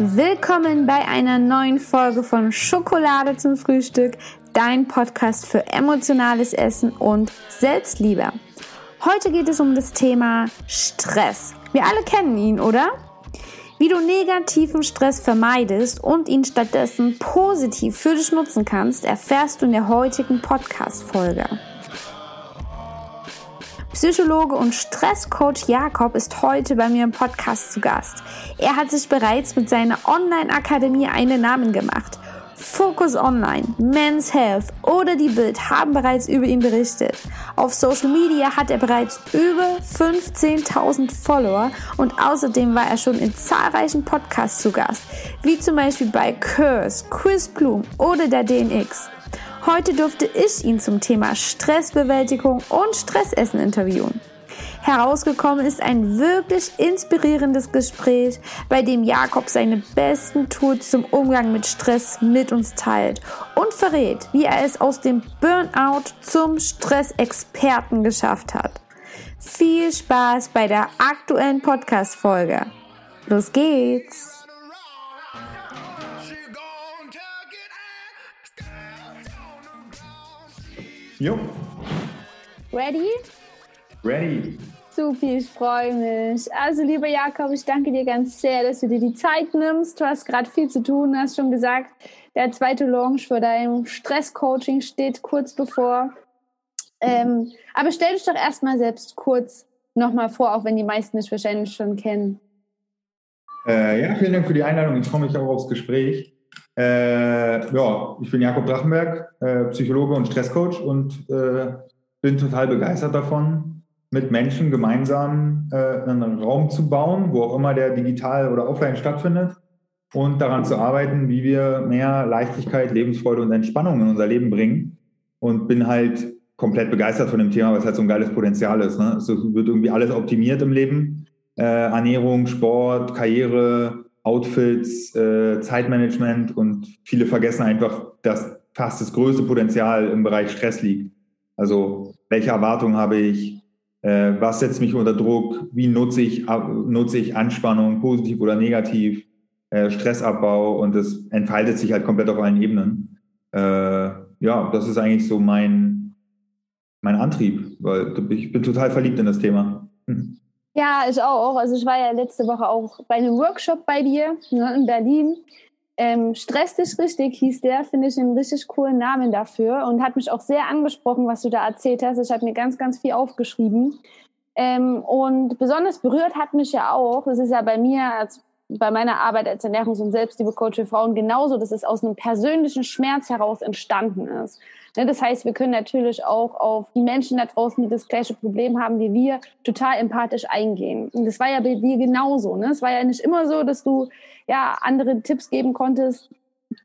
Willkommen bei einer neuen Folge von Schokolade zum Frühstück, dein Podcast für emotionales Essen und Selbstliebe. Heute geht es um das Thema Stress. Wir alle kennen ihn, oder? Wie du negativen Stress vermeidest und ihn stattdessen positiv für dich nutzen kannst, erfährst du in der heutigen Podcast-Folge. Psychologe und Stresscoach Jakob ist heute bei mir im Podcast zu Gast. Er hat sich bereits mit seiner Online-Akademie einen Namen gemacht. Focus Online, Men's Health oder die Bild haben bereits über ihn berichtet. Auf Social Media hat er bereits über 15.000 Follower und außerdem war er schon in zahlreichen Podcasts zu Gast, wie zum Beispiel bei Curse, Chris Bloom oder der DNX. Heute durfte ich ihn zum Thema Stressbewältigung und Stressessen interviewen. Herausgekommen ist ein wirklich inspirierendes Gespräch, bei dem Jakob seine besten Tools zum Umgang mit Stress mit uns teilt und verrät, wie er es aus dem Burnout zum Stressexperten geschafft hat. Viel Spaß bei der aktuellen Podcast-Folge. Los geht's! Jo. Ready? Ready. Supi, ich freue mich. Also, lieber Jakob, ich danke dir ganz sehr, dass du dir die Zeit nimmst. Du hast gerade viel zu tun, hast schon gesagt, der zweite Launch für dein Stresscoaching steht kurz bevor. Ähm, aber stell dich doch erstmal selbst kurz nochmal vor, auch wenn die meisten dich wahrscheinlich schon kennen. Äh, ja, vielen Dank für die Einladung. Ich freue mich auch aufs Gespräch. Äh, ja, ich bin Jakob Drachenberg, äh, Psychologe und Stresscoach und äh, bin total begeistert davon, mit Menschen gemeinsam äh, einen Raum zu bauen, wo auch immer der digital oder offline stattfindet und daran zu arbeiten, wie wir mehr Leichtigkeit, Lebensfreude und Entspannung in unser Leben bringen. Und bin halt komplett begeistert von dem Thema, weil es halt so ein geiles Potenzial ist. Ne? Es wird irgendwie alles optimiert im Leben. Äh, Ernährung, Sport, Karriere, Outfits, äh, Zeitmanagement und viele vergessen einfach, dass fast das größte Potenzial im Bereich Stress liegt. Also welche Erwartungen habe ich, äh, was setzt mich unter Druck, wie nutze ich, nutze ich Anspannung, positiv oder negativ, äh, Stressabbau und das entfaltet sich halt komplett auf allen Ebenen. Äh, ja, das ist eigentlich so mein, mein Antrieb, weil ich bin total verliebt in das Thema. Hm. Ja, ich auch. Also ich war ja letzte Woche auch bei einem Workshop bei dir ne, in Berlin. Ähm, Stress dich richtig hieß der, finde ich einen richtig coolen Namen dafür und hat mich auch sehr angesprochen, was du da erzählt hast. Ich habe mir ganz, ganz viel aufgeschrieben. Ähm, und besonders berührt hat mich ja auch, das ist ja bei mir als bei meiner Arbeit als Ernährungs- und Selbstliebe-Coach für Frauen genauso, dass es aus einem persönlichen Schmerz heraus entstanden ist. Ne, das heißt, wir können natürlich auch auf die Menschen da draußen, die das gleiche Problem haben wie wir, total empathisch eingehen. Und das war ja bei dir genauso. Ne? Es war ja nicht immer so, dass du ja andere Tipps geben konntest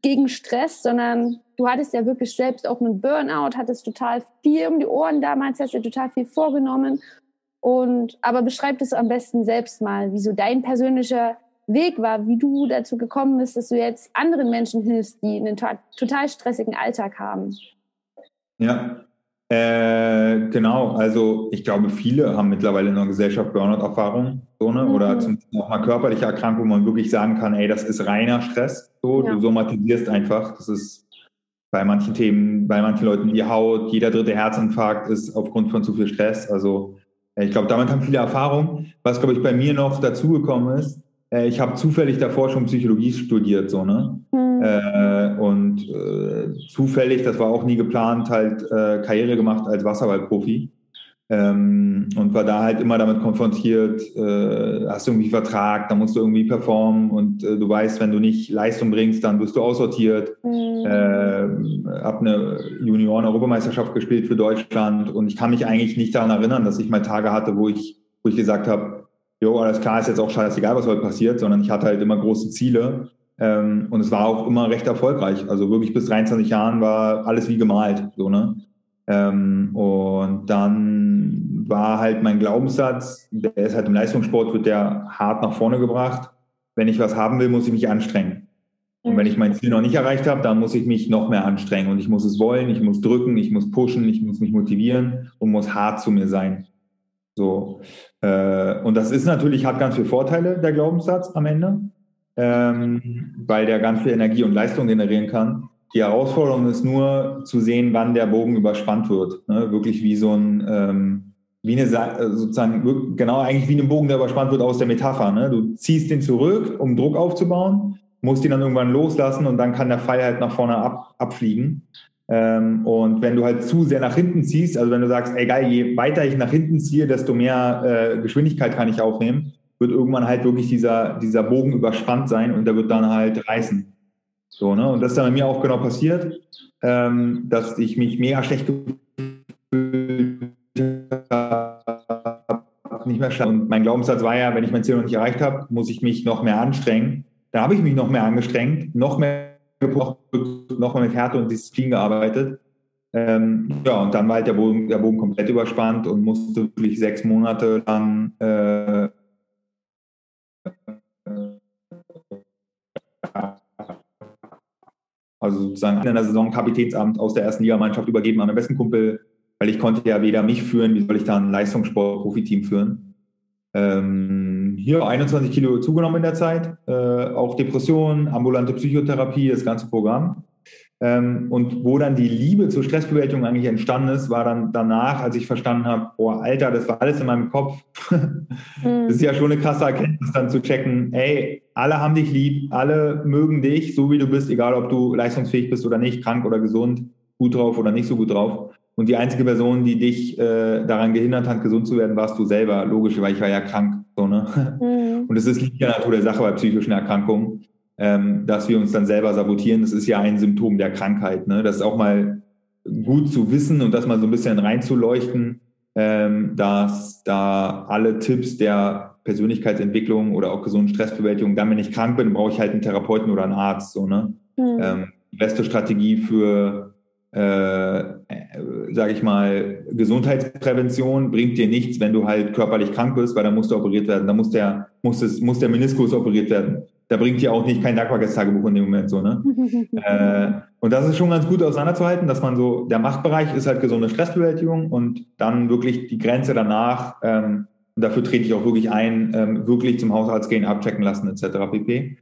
gegen Stress, sondern du hattest ja wirklich selbst auch einen Burnout, hattest total viel um die Ohren damals, hast dir total viel vorgenommen. Und aber beschreib das am besten selbst mal, wie so dein persönlicher Weg war, wie du dazu gekommen bist, dass du jetzt anderen Menschen hilfst, die einen total stressigen Alltag haben. Ja, äh, genau. Also ich glaube, viele haben mittlerweile in der Gesellschaft Burnout-Erfahrung so, ne? Mhm. oder zum auch mal körperliche Erkrankung, wo man wirklich sagen kann, ey, das ist reiner Stress. So, ja. Du somatisierst einfach. Das ist bei manchen Themen, bei manchen Leuten die Haut, jeder dritte Herzinfarkt ist aufgrund von zu viel Stress. Also ich glaube, damit haben viele Erfahrung. Was, glaube ich, bei mir noch dazugekommen ist, äh, ich habe zufällig davor schon Psychologie studiert, so, ne? Mhm. Äh, und äh, zufällig, das war auch nie geplant, halt äh, Karriere gemacht als Wasserballprofi. Ähm, und war da halt immer damit konfrontiert, äh, hast du irgendwie Vertrag, da musst du irgendwie performen und äh, du weißt, wenn du nicht Leistung bringst, dann wirst du aussortiert. Mhm. Äh, hab eine Junioren-Europameisterschaft gespielt für Deutschland und ich kann mich eigentlich nicht daran erinnern, dass ich mal Tage hatte, wo ich, wo ich gesagt habe, jo, alles klar, ist jetzt auch scheißegal, was heute passiert, sondern ich hatte halt immer große Ziele. Ähm, und es war auch immer recht erfolgreich. Also wirklich bis 23 Jahren war alles wie gemalt. So, ne? Ähm, und dann war halt mein Glaubenssatz, der ist halt im Leistungssport, wird der hart nach vorne gebracht. Wenn ich was haben will, muss ich mich anstrengen. Und wenn ich mein Ziel noch nicht erreicht habe, dann muss ich mich noch mehr anstrengen. Und ich muss es wollen, ich muss drücken, ich muss pushen, ich muss mich motivieren und muss hart zu mir sein. So. Äh, und das ist natürlich, hat ganz viele Vorteile, der Glaubenssatz am Ende. Ähm, weil der ganz viel Energie und Leistung generieren kann. Die Herausforderung ist nur zu sehen, wann der Bogen überspannt wird. Ne? Wirklich wie so ein, ähm, wie eine, sozusagen, genau eigentlich wie ein Bogen, der überspannt wird aus der Metapher. Ne? Du ziehst den zurück, um Druck aufzubauen, musst ihn dann irgendwann loslassen und dann kann der Pfeil halt nach vorne ab, abfliegen. Ähm, und wenn du halt zu sehr nach hinten ziehst, also wenn du sagst, egal, je weiter ich nach hinten ziehe, desto mehr äh, Geschwindigkeit kann ich aufnehmen, wird irgendwann halt wirklich dieser, dieser Bogen überspannt sein und der wird dann halt reißen. So, ne? Und das ist dann bei mir auch genau passiert, ähm, dass ich mich mega schlecht gefühlt habe, nicht mehr stand. Und mein Glaubenssatz war ja, wenn ich mein Ziel noch nicht erreicht habe, muss ich mich noch mehr anstrengen. Da habe ich mich noch mehr angestrengt, noch mehr noch, noch mal mit Härte und Disziplin gearbeitet. Ähm, ja, und dann war halt der Bogen, der Bogen komplett überspannt und musste wirklich sechs Monate lang äh, also sozusagen in der Saison Kapitänsamt aus der ersten Ligamannschaft übergeben an meinen besten Kumpel, weil ich konnte ja weder mich führen, wie soll ich da ein Leistungssport-Profiteam führen. Ähm, hier 21 Kilo zugenommen in der Zeit, äh, auch Depressionen, ambulante Psychotherapie, das ganze Programm. Ähm, und wo dann die Liebe zur Stressbewältigung eigentlich entstanden ist, war dann danach, als ich verstanden habe, boah, Alter, das war alles in meinem Kopf. mhm. Das ist ja schon eine krasse Erkenntnis, dann zu checken, ey, alle haben dich lieb, alle mögen dich, so wie du bist, egal ob du leistungsfähig bist oder nicht, krank oder gesund, gut drauf oder nicht so gut drauf. Und die einzige Person, die dich äh, daran gehindert hat, gesund zu werden, warst du selber. Logisch, weil ich war ja krank. So, ne? Mhm. Und es ist liegt ja Natur der Sache bei psychischen Erkrankungen ähm, dass wir uns dann selber sabotieren. Das ist ja ein Symptom der Krankheit. Ne? Das ist auch mal gut zu wissen und das mal so ein bisschen reinzuleuchten, ähm, dass da alle Tipps der Persönlichkeitsentwicklung oder auch gesunden Stressbewältigung, dann wenn ich krank bin, brauche ich halt einen Therapeuten oder einen Arzt. So, ne? Mhm. Ähm, die beste Strategie für, äh, äh, sage ich mal, Gesundheitsprävention bringt dir nichts, wenn du halt körperlich krank bist, weil dann musst du operiert werden. Da muss der, muss, es, muss der Meniskus operiert werden da bringt dir auch nicht kein Dankbarkeitstagebuch in dem Moment so, ne? äh, und das ist schon ganz gut auseinanderzuhalten, dass man so, der Machtbereich ist halt gesunde Stressbewältigung und dann wirklich die Grenze danach, ähm, und dafür trete ich auch wirklich ein, ähm, wirklich zum Hausarzt gehen, abchecken lassen, etc. pp.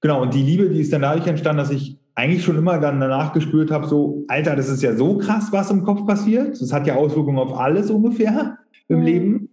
Genau, und die Liebe, die ist dann dadurch entstanden, dass ich eigentlich schon immer dann danach gespürt habe, so, Alter, das ist ja so krass, was im Kopf passiert. Das hat ja Auswirkungen auf alles ungefähr im mhm. Leben.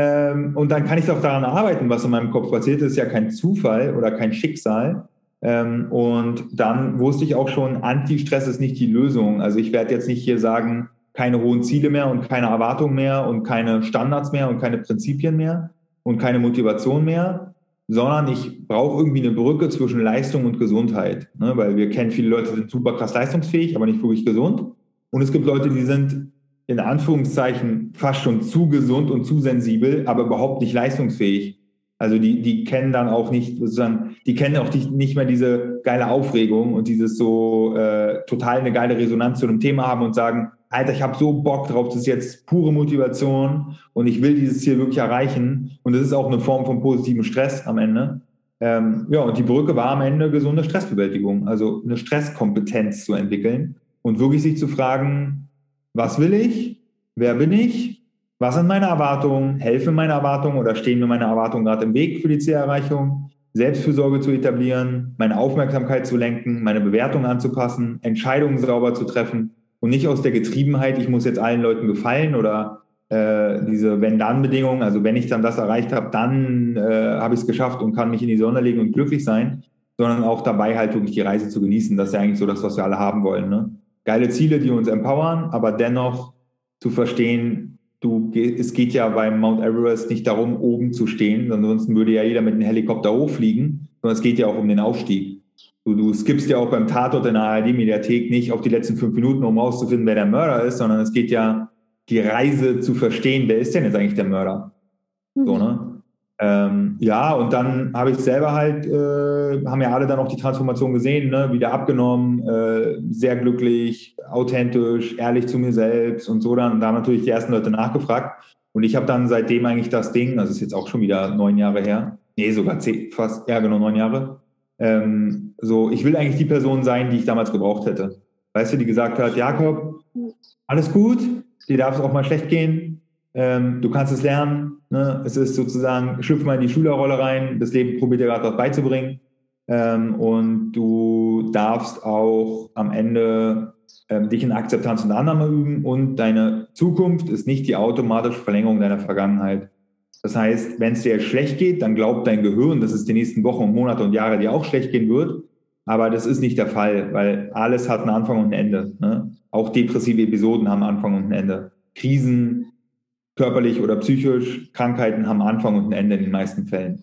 Ähm, und dann kann ich doch daran arbeiten, was in meinem Kopf passiert. Das ist ja kein Zufall oder kein Schicksal. Ähm, und dann wusste ich auch schon, Anti-Stress ist nicht die Lösung. Also ich werde jetzt nicht hier sagen, keine hohen Ziele mehr und keine Erwartungen mehr und keine Standards mehr und keine Prinzipien mehr und keine Motivation mehr, sondern ich brauche irgendwie eine Brücke zwischen Leistung und Gesundheit. Ne? Weil wir kennen viele Leute, die sind super krass leistungsfähig, aber nicht wirklich gesund. Und es gibt Leute, die sind in Anführungszeichen fast schon zu gesund und zu sensibel, aber überhaupt nicht leistungsfähig. Also die, die kennen dann auch nicht sozusagen, die kennen auch nicht, mehr diese geile Aufregung und dieses so äh, total eine geile Resonanz zu einem Thema haben und sagen, Alter, ich habe so Bock drauf, das ist jetzt pure Motivation und ich will dieses Ziel wirklich erreichen. Und das ist auch eine Form von positivem Stress am Ende. Ähm, ja, und die Brücke war am Ende gesunde Stressbewältigung, also eine Stresskompetenz zu entwickeln und wirklich sich zu fragen, was will ich? Wer bin ich? Was sind meine Erwartungen? Helfen meine Erwartungen oder stehen mir meine Erwartungen gerade im Weg für die Zielerreichung? Selbstfürsorge zu etablieren, meine Aufmerksamkeit zu lenken, meine Bewertung anzupassen, Entscheidungen sauber zu treffen und nicht aus der Getriebenheit, ich muss jetzt allen Leuten gefallen oder äh, diese Wenn-Dann-Bedingungen, also wenn ich dann das erreicht habe, dann äh, habe ich es geschafft und kann mich in die Sonne legen und glücklich sein, sondern auch dabei halt wirklich die Reise zu genießen. Das ist ja eigentlich so das, was wir alle haben wollen. Ne? Geile Ziele, die uns empowern, aber dennoch zu verstehen, du, es geht ja beim Mount Everest nicht darum, oben zu stehen, ansonsten würde ja jeder mit einem Helikopter hochfliegen, sondern es geht ja auch um den Aufstieg. Du, du skippst ja auch beim Tatort in der ARD-Mediathek nicht auf die letzten fünf Minuten, um herauszufinden, wer der Mörder ist, sondern es geht ja die Reise zu verstehen, wer ist denn jetzt eigentlich der Mörder? So, mhm. ne? Ähm, ja, und dann habe ich selber halt, äh, haben ja alle dann auch die Transformation gesehen, ne? wieder abgenommen, äh, sehr glücklich, authentisch, ehrlich zu mir selbst und so dann. Da haben natürlich die ersten Leute nachgefragt. Und ich habe dann seitdem eigentlich das Ding, das ist jetzt auch schon wieder neun Jahre her, nee, sogar zehn, fast, ja genau, neun Jahre. Ähm, so, ich will eigentlich die Person sein, die ich damals gebraucht hätte. Weißt du, die gesagt hat, Jakob, alles gut, dir darf es auch mal schlecht gehen, ähm, du kannst es lernen. Ne? Es ist sozusagen, schlüpf mal in die Schülerrolle rein. Das Leben probiert dir gerade was beizubringen. Ähm, und du darfst auch am Ende ähm, dich in Akzeptanz und Annahme üben und deine Zukunft ist nicht die automatische Verlängerung deiner Vergangenheit. Das heißt, wenn es dir schlecht geht, dann glaubt dein Gehirn, dass es die nächsten Wochen und Monate und Jahre dir auch schlecht gehen wird. Aber das ist nicht der Fall, weil alles hat einen Anfang und ein Ende. Ne? Auch depressive Episoden haben Anfang und ein Ende. Krisen, körperlich oder psychisch, Krankheiten haben Anfang und ein Ende in den meisten Fällen.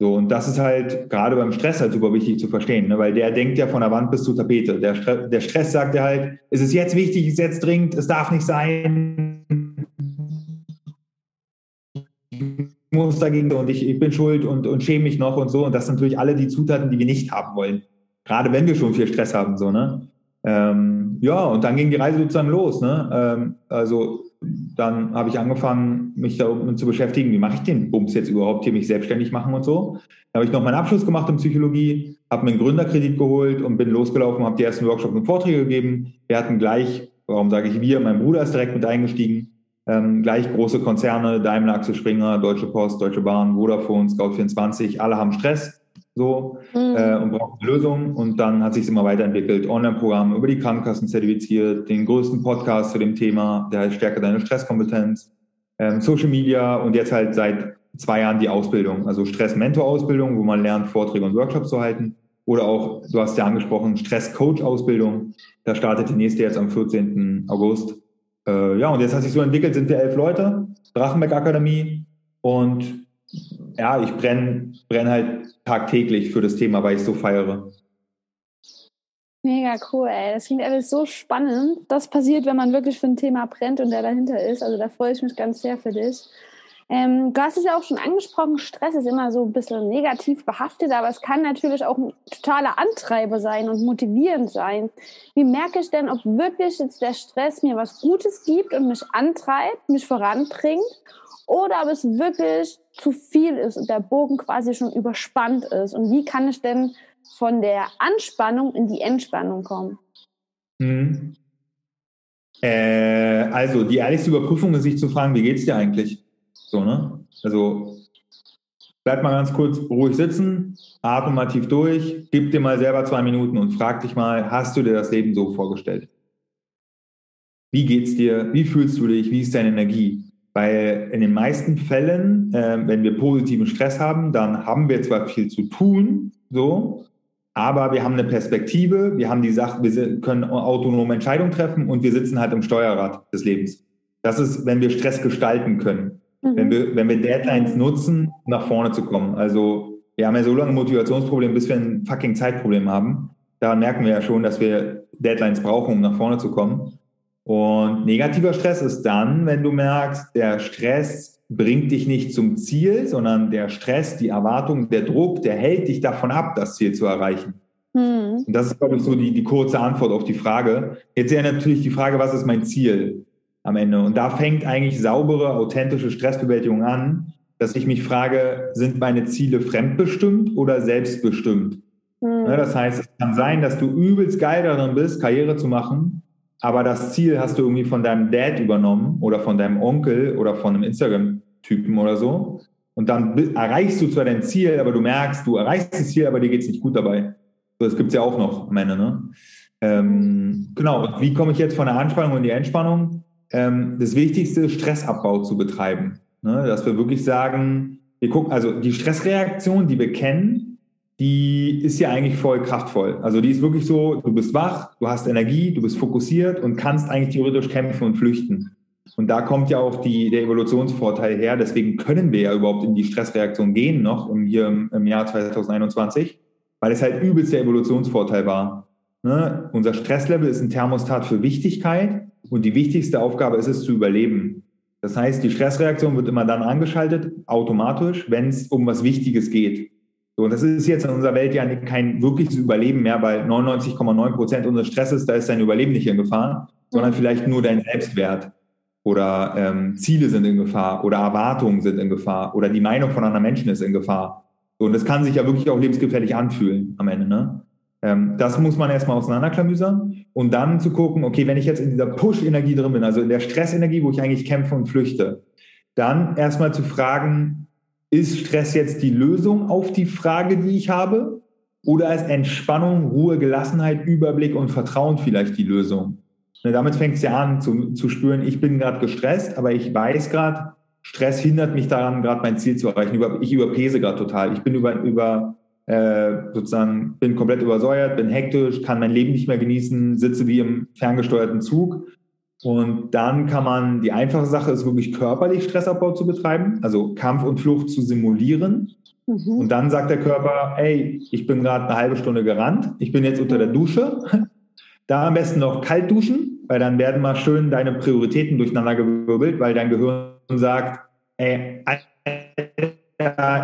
So, und das ist halt gerade beim Stress halt super wichtig zu verstehen, ne? weil der denkt ja von der Wand bis zur Tapete. Der, Stre der Stress sagt ja halt, es ist jetzt wichtig, es ist jetzt dringend, es darf nicht sein. Ich muss dagegen und ich, ich bin schuld und, und schäme mich noch und so. Und das sind natürlich alle die Zutaten, die wir nicht haben wollen. Gerade wenn wir schon viel Stress haben, so, ne? Ähm, ja, und dann ging die Reise sozusagen los, ne? Ähm, also dann habe ich angefangen, mich damit zu beschäftigen, wie mache ich den Bums jetzt überhaupt hier, mich selbstständig machen und so. Da habe ich noch meinen Abschluss gemacht in Psychologie, habe mir einen Gründerkredit geholt und bin losgelaufen, habe die ersten Workshops und Vorträge gegeben. Wir hatten gleich, warum sage ich wir, mein Bruder ist direkt mit eingestiegen, ähm, gleich große Konzerne, Daimler, Axel Springer, Deutsche Post, Deutsche Bahn, Vodafone, Scout24, alle haben Stress so mhm. äh, und brauchen eine Lösung. Und dann hat sich immer weiterentwickelt. Online-Programm über die Krankenkassen zertifiziert, den größten Podcast zu dem Thema, der heißt Stärke deine Stresskompetenz, ähm, Social Media und jetzt halt seit zwei Jahren die Ausbildung, also Stress-Mentor-Ausbildung, wo man lernt, Vorträge und Workshops zu halten. Oder auch, du hast ja angesprochen, Stress-Coach-Ausbildung. Da startet die nächste jetzt am 14. August. Äh, ja, und jetzt hat sich so entwickelt, sind wir elf Leute, Drachenberg Akademie. Und ja, ich brenne brenn halt tagtäglich für das Thema, weil ich so feiere. Mega cool, ey. Das klingt alles so spannend. Das passiert, wenn man wirklich für ein Thema brennt und der dahinter ist. Also da freue ich mich ganz sehr für dich. Ähm, du hast es ja auch schon angesprochen, Stress ist immer so ein bisschen negativ behaftet, aber es kann natürlich auch ein totaler Antreiber sein und motivierend sein. Wie merke ich denn, ob wirklich jetzt der Stress mir was Gutes gibt und mich antreibt, mich voranbringt oder ob es wirklich zu viel ist und der Bogen quasi schon überspannt ist. Und wie kann ich denn von der Anspannung in die Entspannung kommen? Mhm. Äh, also die ehrlichste Überprüfung ist, sich zu fragen, wie geht es dir eigentlich? So, ne? Also bleib mal ganz kurz ruhig sitzen, atme mal tief durch, gib dir mal selber zwei Minuten und frag dich mal, hast du dir das Leben so vorgestellt? Wie geht's dir? Wie fühlst du dich? Wie ist deine Energie? Weil in den meisten Fällen, äh, wenn wir positiven Stress haben, dann haben wir zwar viel zu tun, so, aber wir haben eine Perspektive, wir haben die Sache, wir können autonome Entscheidungen treffen und wir sitzen halt im Steuerrad des Lebens. Das ist, wenn wir Stress gestalten können. Mhm. Wenn, wir, wenn wir Deadlines nutzen, nach vorne zu kommen. Also wir haben ja so lange Motivationsprobleme, bis wir ein fucking Zeitproblem haben. Daran merken wir ja schon, dass wir Deadlines brauchen, um nach vorne zu kommen. Und negativer Stress ist dann, wenn du merkst, der Stress bringt dich nicht zum Ziel, sondern der Stress, die Erwartung, der Druck, der hält dich davon ab, das Ziel zu erreichen. Mhm. Und das ist, glaube ich, so die, die kurze Antwort auf die Frage. Jetzt ja natürlich die Frage, was ist mein Ziel am Ende? Und da fängt eigentlich saubere, authentische Stressbewältigung an, dass ich mich frage, sind meine Ziele fremdbestimmt oder selbstbestimmt? Mhm. Das heißt, es kann sein, dass du übelst geil darin bist, Karriere zu machen, aber das Ziel hast du irgendwie von deinem Dad übernommen oder von deinem Onkel oder von einem Instagram-Typen oder so. Und dann erreichst du zwar dein Ziel, aber du merkst, du erreichst das Ziel, aber dir geht es nicht gut dabei. So, das gibt es ja auch noch Ende. Ne? Ähm, genau, und wie komme ich jetzt von der Anspannung in die Entspannung? Ähm, das Wichtigste ist, Stressabbau zu betreiben. Ne? Dass wir wirklich sagen, wir gucken, also die Stressreaktion, die wir kennen, die ist ja eigentlich voll kraftvoll. Also die ist wirklich so, du bist wach, du hast Energie, du bist fokussiert und kannst eigentlich theoretisch kämpfen und flüchten. Und da kommt ja auch die, der Evolutionsvorteil her. Deswegen können wir ja überhaupt in die Stressreaktion gehen noch im, hier im, im Jahr 2021, weil es halt übelst der Evolutionsvorteil war. Ne? Unser Stresslevel ist ein Thermostat für Wichtigkeit und die wichtigste Aufgabe ist es zu überleben. Das heißt, die Stressreaktion wird immer dann angeschaltet, automatisch, wenn es um was Wichtiges geht. So, und das ist jetzt in unserer Welt ja kein wirkliches Überleben mehr, weil 99,9 Prozent unseres Stresses, da ist dein Überleben nicht in Gefahr, sondern mhm. vielleicht nur dein Selbstwert oder ähm, Ziele sind in Gefahr oder Erwartungen sind in Gefahr oder die Meinung von anderen Menschen ist in Gefahr. So, und das kann sich ja wirklich auch lebensgefährlich anfühlen am Ende. Ne? Ähm, das muss man erstmal auseinanderklamüsern und dann zu gucken, okay, wenn ich jetzt in dieser Push-Energie drin bin, also in der Stressenergie, wo ich eigentlich kämpfe und flüchte, dann erstmal zu fragen, ist Stress jetzt die Lösung auf die Frage, die ich habe? Oder ist Entspannung, Ruhe, Gelassenheit, Überblick und Vertrauen vielleicht die Lösung? Ne, damit fängt es ja an zu, zu spüren, ich bin gerade gestresst, aber ich weiß gerade, Stress hindert mich daran, gerade mein Ziel zu erreichen. Ich überpese gerade total. Ich bin über, über äh, sozusagen, bin komplett übersäuert, bin hektisch, kann mein Leben nicht mehr genießen, sitze wie im ferngesteuerten Zug. Und dann kann man, die einfache Sache ist wirklich körperlich Stressabbau zu betreiben, also Kampf und Flucht zu simulieren. Mhm. Und dann sagt der Körper, ey, ich bin gerade eine halbe Stunde gerannt, ich bin jetzt unter der Dusche. Da am besten noch kalt duschen, weil dann werden mal schön deine Prioritäten durcheinander gewirbelt, weil dein Gehirn sagt, ey,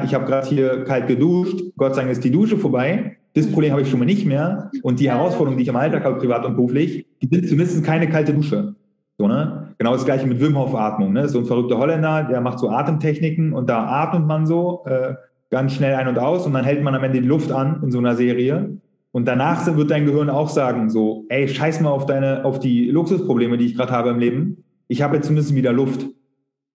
ich habe gerade hier kalt geduscht, Gott sei Dank ist die Dusche vorbei. Das Problem habe ich schon mal nicht mehr. Und die Herausforderungen, die ich im Alltag habe, privat und beruflich, die sind zumindest keine kalte Dusche. So, ne? Genau das gleiche mit Wim Hof Atmung. Ne? So ein verrückter Holländer, der macht so Atemtechniken und da atmet man so äh, ganz schnell ein und aus und dann hält man am Ende die Luft an in so einer Serie. Und danach wird dein Gehirn auch sagen so, ey, scheiß mal auf deine, auf die Luxusprobleme, die ich gerade habe im Leben. Ich habe jetzt zumindest wieder Luft.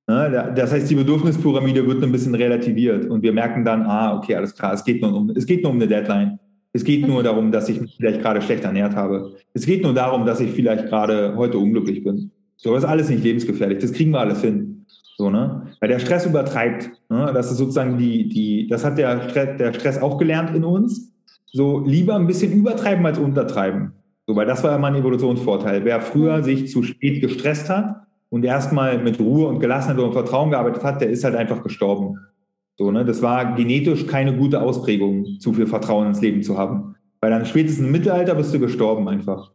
Ne? Das heißt, die Bedürfnispyramide wird ein bisschen relativiert und wir merken dann, ah, okay, alles klar, es geht nur um, es geht nur um eine Deadline. Es geht nur darum, dass ich mich vielleicht gerade schlecht ernährt habe. Es geht nur darum, dass ich vielleicht gerade heute unglücklich bin. So, das ist alles nicht lebensgefährlich. Das kriegen wir alles hin. So, ne? Weil der Stress übertreibt. Ne? Das ist sozusagen die, die, das hat der Stress, der Stress auch gelernt in uns. So, lieber ein bisschen übertreiben als untertreiben. So, weil das war immer ein Evolutionsvorteil. Wer früher sich zu spät gestresst hat, und erstmal mit Ruhe und Gelassenheit und Vertrauen gearbeitet hat, der ist halt einfach gestorben. So, ne? Das war genetisch keine gute Ausprägung, zu viel Vertrauen ins Leben zu haben. Weil dann spätestens im Mittelalter bist du gestorben einfach.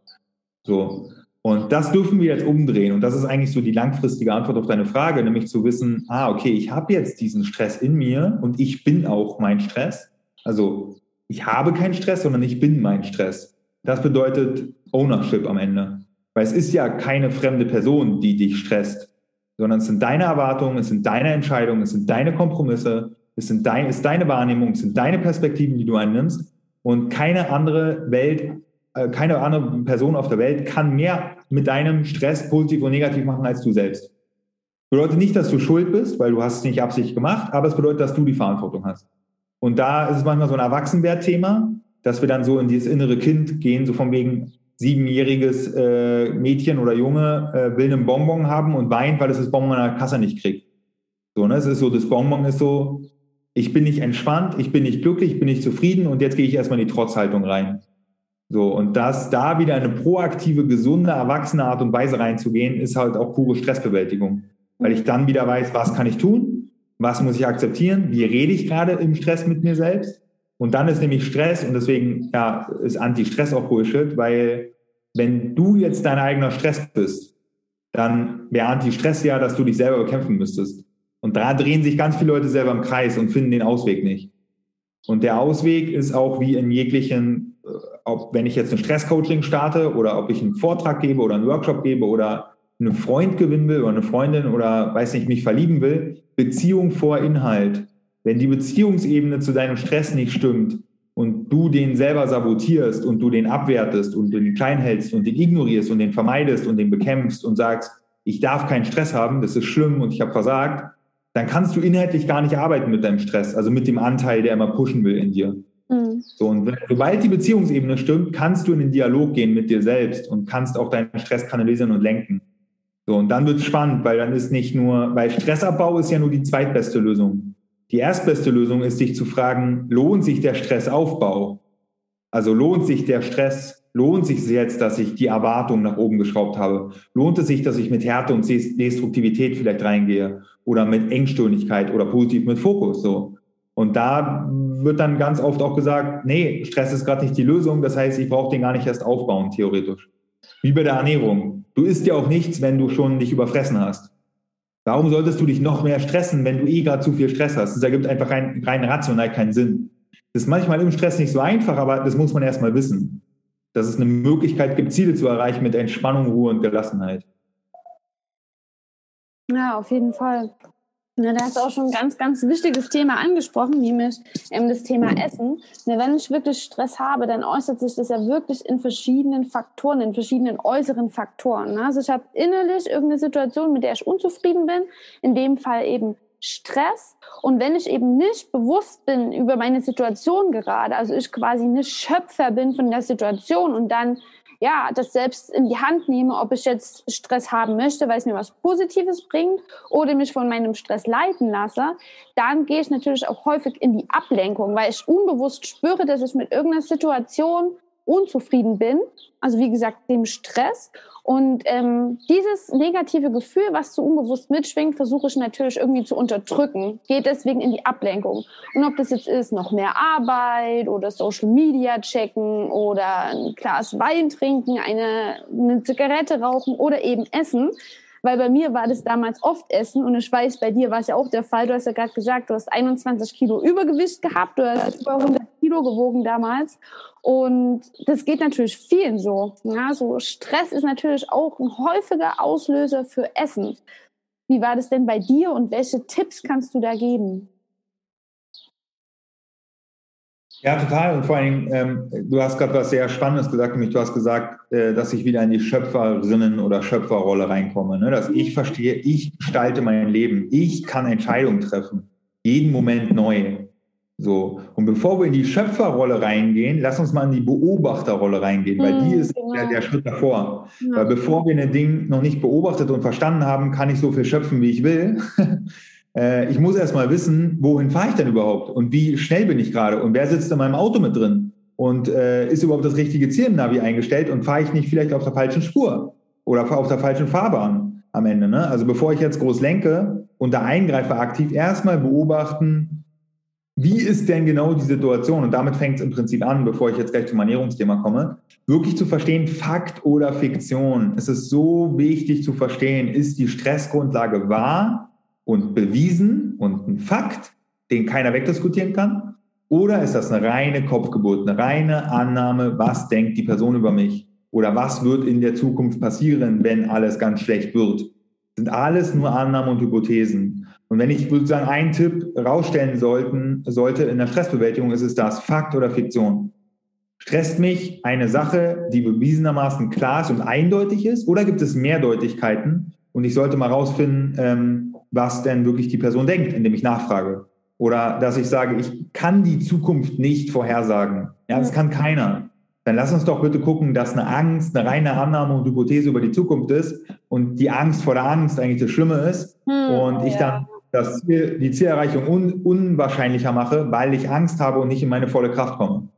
So. Und das dürfen wir jetzt umdrehen. Und das ist eigentlich so die langfristige Antwort auf deine Frage, nämlich zu wissen, ah, okay, ich habe jetzt diesen Stress in mir und ich bin auch mein Stress. Also ich habe keinen Stress, sondern ich bin mein Stress. Das bedeutet Ownership am Ende. Weil es ist ja keine fremde Person, die dich stresst, sondern es sind deine Erwartungen, es sind deine Entscheidungen, es sind deine Kompromisse, es sind dein, ist deine Wahrnehmung, es sind deine Perspektiven, die du einnimmst. Und keine andere Welt, keine andere Person auf der Welt kann mehr mit deinem Stress positiv und negativ machen als du selbst. Bedeutet nicht, dass du schuld bist, weil du hast es nicht absichtlich gemacht, aber es bedeutet, dass du die Verantwortung hast. Und da ist es manchmal so ein Erwachsenwertthema, dass wir dann so in dieses innere Kind gehen, so von wegen, siebenjähriges äh, Mädchen oder Junge äh, will einen Bonbon haben und weint, weil es das Bonbon an der Kasse nicht kriegt. So, ne? Es ist so, das Bonbon ist so, ich bin nicht entspannt, ich bin nicht glücklich, ich bin nicht zufrieden und jetzt gehe ich erstmal in die Trotzhaltung rein. So, und das da wieder eine proaktive, gesunde, erwachsene Art und Weise reinzugehen, ist halt auch pure Stressbewältigung. Weil ich dann wieder weiß, was kann ich tun? Was muss ich akzeptieren? Wie rede ich gerade im Stress mit mir selbst? Und dann ist nämlich Stress und deswegen ja, ist Anti-Stress auch Bullshit, weil wenn du jetzt dein eigener Stress bist, dann wäre Anti-Stress ja, dass du dich selber bekämpfen müsstest. Und da drehen sich ganz viele Leute selber im Kreis und finden den Ausweg nicht. Und der Ausweg ist auch wie in jeglichen, ob wenn ich jetzt ein Stresscoaching starte oder ob ich einen Vortrag gebe oder einen Workshop gebe oder einen Freund gewinnen will oder eine Freundin oder weiß nicht, mich verlieben will, Beziehung vor Inhalt. Wenn die Beziehungsebene zu deinem Stress nicht stimmt und du den selber sabotierst und du den abwertest und den klein hältst und den ignorierst und den vermeidest und den bekämpfst und sagst, ich darf keinen Stress haben, das ist schlimm und ich habe versagt, dann kannst du inhaltlich gar nicht arbeiten mit deinem Stress, also mit dem Anteil, der immer pushen will in dir. Mhm. So, und sobald die Beziehungsebene stimmt, kannst du in den Dialog gehen mit dir selbst und kannst auch deinen Stress kanalisieren und lenken. So, und dann wird es spannend, weil dann ist nicht nur, weil Stressabbau ist ja nur die zweitbeste Lösung. Die erstbeste Lösung ist, dich zu fragen, lohnt sich der Stressaufbau? Also lohnt sich der Stress, lohnt sich jetzt, dass ich die Erwartung nach oben geschraubt habe? Lohnt es sich, dass ich mit Härte und Destruktivität vielleicht reingehe? Oder mit Engstirnigkeit oder positiv mit Fokus, so. Und da wird dann ganz oft auch gesagt, nee, Stress ist gerade nicht die Lösung. Das heißt, ich brauche den gar nicht erst aufbauen, theoretisch. Wie bei der Ernährung. Du isst ja auch nichts, wenn du schon dich überfressen hast. Warum solltest du dich noch mehr stressen, wenn du eh gerade zu viel Stress hast? Das ergibt einfach rein, rein rational keinen Sinn. Das ist manchmal im Stress nicht so einfach, aber das muss man erstmal wissen. Dass es eine Möglichkeit gibt, Ziele zu erreichen mit Entspannung, Ruhe und Gelassenheit. Ja, auf jeden Fall. Na, da hast du auch schon ein ganz, ganz wichtiges Thema angesprochen, nämlich ähm, das Thema Essen. Na, wenn ich wirklich Stress habe, dann äußert sich das ja wirklich in verschiedenen Faktoren, in verschiedenen äußeren Faktoren. Ne? Also ich habe innerlich irgendeine Situation, mit der ich unzufrieden bin. In dem Fall eben Stress. Und wenn ich eben nicht bewusst bin über meine Situation gerade, also ich quasi nicht Schöpfer bin von der Situation und dann ja, das selbst in die Hand nehme, ob ich jetzt Stress haben möchte, weil es mir was Positives bringt oder mich von meinem Stress leiten lasse, dann gehe ich natürlich auch häufig in die Ablenkung, weil ich unbewusst spüre, dass ich mit irgendeiner Situation unzufrieden bin, also wie gesagt dem Stress und ähm, dieses negative Gefühl, was so unbewusst mitschwingt, versuche ich natürlich irgendwie zu unterdrücken. Geht deswegen in die Ablenkung. Und ob das jetzt ist, noch mehr Arbeit oder Social Media checken oder ein Glas Wein trinken, eine, eine Zigarette rauchen oder eben essen. Weil bei mir war das damals oft Essen und ich weiß, bei dir war es ja auch der Fall. Du hast ja gerade gesagt, du hast 21 Kilo Übergewicht gehabt, du hast über 100 Kilo gewogen damals. Und das geht natürlich vielen so. Ja, so Stress ist natürlich auch ein häufiger Auslöser für Essen. Wie war das denn bei dir und welche Tipps kannst du da geben? Ja, total. Und vor allem, ähm, du hast gerade was sehr Spannendes gesagt, nämlich du hast gesagt, äh, dass ich wieder in die Schöpferinnen- oder Schöpferrolle reinkomme. Ne? Dass ich verstehe, ich gestalte mein Leben. Ich kann Entscheidungen treffen. Jeden Moment neu. So. Und bevor wir in die Schöpferrolle reingehen, lass uns mal in die Beobachterrolle reingehen, weil die hm, ist genau. der, der, Schritt davor. Ja. Weil bevor wir ein Ding noch nicht beobachtet und verstanden haben, kann ich so viel schöpfen, wie ich will. äh, ich muss erst mal wissen, wohin fahre ich denn überhaupt und wie schnell bin ich gerade und wer sitzt in meinem Auto mit drin und äh, ist überhaupt das richtige Ziel im Navi eingestellt und fahre ich nicht vielleicht auf der falschen Spur oder auf der falschen Fahrbahn am Ende. Ne? Also bevor ich jetzt groß lenke und da eingreife aktiv, erstmal beobachten, wie ist denn genau die Situation? Und damit fängt es im Prinzip an, bevor ich jetzt gleich zum Ernährungsthema komme, wirklich zu verstehen, Fakt oder Fiktion. Es ist so wichtig zu verstehen, ist die Stressgrundlage wahr und bewiesen und ein Fakt, den keiner wegdiskutieren kann? Oder ist das eine reine Kopfgeburt, eine reine Annahme, was denkt die Person über mich? Oder was wird in der Zukunft passieren, wenn alles ganz schlecht wird? Das sind alles nur Annahmen und Hypothesen. Und wenn ich sozusagen einen Tipp rausstellen sollten, sollte in der Stressbewältigung, ist es das Fakt oder Fiktion. Stresst mich eine Sache, die bewiesenermaßen klar ist und eindeutig ist, oder gibt es Mehrdeutigkeiten? Und ich sollte mal rausfinden, ähm, was denn wirklich die Person denkt, indem ich nachfrage. Oder dass ich sage, ich kann die Zukunft nicht vorhersagen. Ja, das kann keiner dann lass uns doch bitte gucken, dass eine Angst eine reine Annahme und Hypothese über die Zukunft ist und die Angst vor der Angst eigentlich das Schlimme ist hm, und ich ja. dann das Ziel, die Zielerreichung un, unwahrscheinlicher mache, weil ich Angst habe und nicht in meine volle Kraft komme.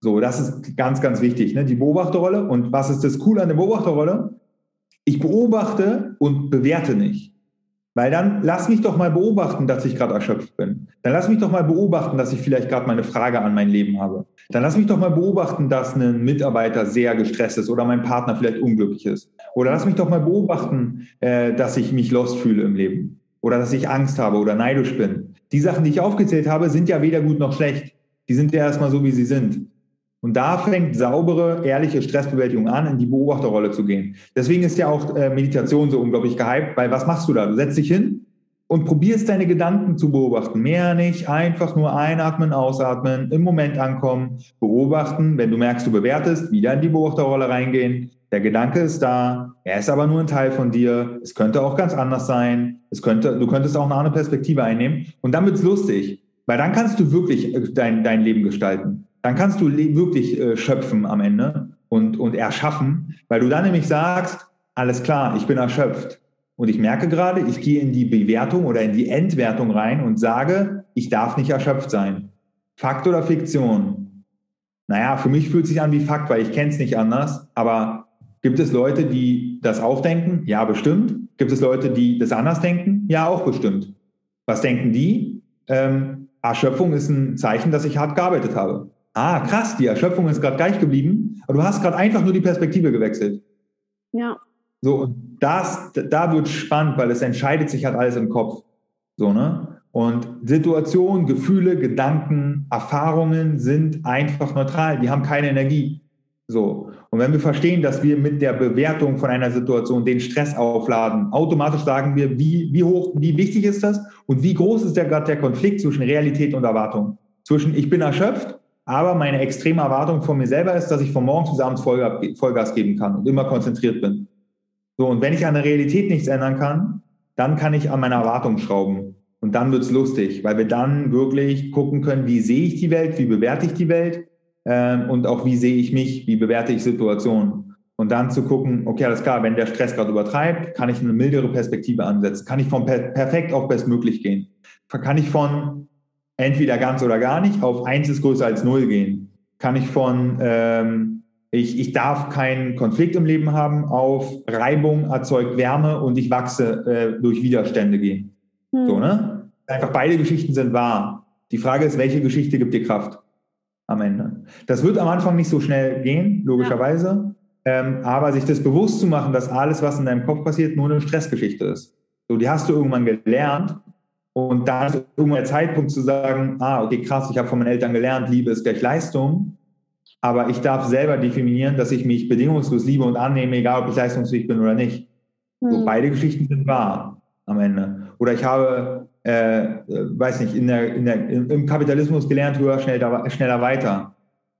So, das ist ganz, ganz wichtig, ne? die Beobachterrolle. Und was ist das Coole an der Beobachterrolle? Ich beobachte und bewerte nicht. Weil dann lass mich doch mal beobachten, dass ich gerade erschöpft bin. Dann lass mich doch mal beobachten, dass ich vielleicht gerade meine Frage an mein Leben habe. Dann lass mich doch mal beobachten, dass ein Mitarbeiter sehr gestresst ist oder mein Partner vielleicht unglücklich ist. Oder lass mich doch mal beobachten, äh, dass ich mich lost fühle im Leben. Oder dass ich Angst habe oder neidisch bin. Die Sachen, die ich aufgezählt habe, sind ja weder gut noch schlecht. Die sind ja erstmal so, wie sie sind. Und da fängt saubere, ehrliche Stressbewältigung an, in die Beobachterrolle zu gehen. Deswegen ist ja auch äh, Meditation so unglaublich gehypt, weil was machst du da? Du setzt dich hin und probierst deine Gedanken zu beobachten. Mehr nicht, einfach nur einatmen, ausatmen, im Moment ankommen, beobachten. Wenn du merkst, du bewertest, wieder in die Beobachterrolle reingehen. Der Gedanke ist da, er ist aber nur ein Teil von dir. Es könnte auch ganz anders sein. Es könnte, du könntest auch eine andere Perspektive einnehmen. Und dann wird's lustig, weil dann kannst du wirklich äh, dein, dein Leben gestalten dann kannst du wirklich äh, schöpfen am Ende und, und erschaffen, weil du dann nämlich sagst, alles klar, ich bin erschöpft. Und ich merke gerade, ich gehe in die Bewertung oder in die Entwertung rein und sage, ich darf nicht erschöpft sein. Fakt oder Fiktion? Naja, für mich fühlt sich an wie Fakt, weil ich kenne es nicht anders. Aber gibt es Leute, die das auch denken? Ja, bestimmt. Gibt es Leute, die das anders denken? Ja, auch bestimmt. Was denken die? Ähm, Erschöpfung ist ein Zeichen, dass ich hart gearbeitet habe ah, krass, die Erschöpfung ist gerade gleich geblieben, aber du hast gerade einfach nur die Perspektive gewechselt. Ja. So, und das, da wird spannend, weil es entscheidet sich halt alles im Kopf. So, ne? Und Situationen, Gefühle, Gedanken, Erfahrungen sind einfach neutral. Die haben keine Energie. So. Und wenn wir verstehen, dass wir mit der Bewertung von einer Situation den Stress aufladen, automatisch sagen wir, wie, wie hoch, wie wichtig ist das und wie groß ist der gerade der Konflikt zwischen Realität und Erwartung? Zwischen ich bin erschöpft aber meine extreme Erwartung von mir selber ist, dass ich von morgens bis abends Vollgas geben kann und immer konzentriert bin. So, und wenn ich an der Realität nichts ändern kann, dann kann ich an meiner Erwartung schrauben. Und dann wird's lustig, weil wir dann wirklich gucken können, wie sehe ich die Welt, wie bewerte ich die Welt ähm, und auch wie sehe ich mich, wie bewerte ich Situationen. Und dann zu gucken, okay, alles klar, wenn der Stress gerade übertreibt, kann ich eine mildere Perspektive ansetzen. Kann ich von per perfekt auf bestmöglich gehen? Kann ich von entweder ganz oder gar nicht auf eins ist größer als null gehen? Kann ich von ähm, ich, ich darf keinen Konflikt im Leben haben, auf Reibung erzeugt Wärme und ich wachse äh, durch Widerstände gehen. Hm. So, ne? Einfach beide Geschichten sind wahr. Die Frage ist, welche Geschichte gibt dir Kraft am Ende? Das wird am Anfang nicht so schnell gehen, logischerweise. Ja. Ähm, aber sich das bewusst zu machen, dass alles, was in deinem Kopf passiert, nur eine Stressgeschichte ist. So, die hast du irgendwann gelernt. Und dann ist irgendwann der Zeitpunkt zu sagen, ah, okay, krass, ich habe von meinen Eltern gelernt, Liebe ist gleich Leistung. Aber ich darf selber definieren, dass ich mich bedingungslos liebe und annehme, egal ob ich leistungsfähig bin oder nicht. Mhm. So, beide Geschichten sind wahr am Ende. Oder ich habe, äh, weiß nicht, in der, in der, im Kapitalismus gelernt, höher, schneller, schneller weiter.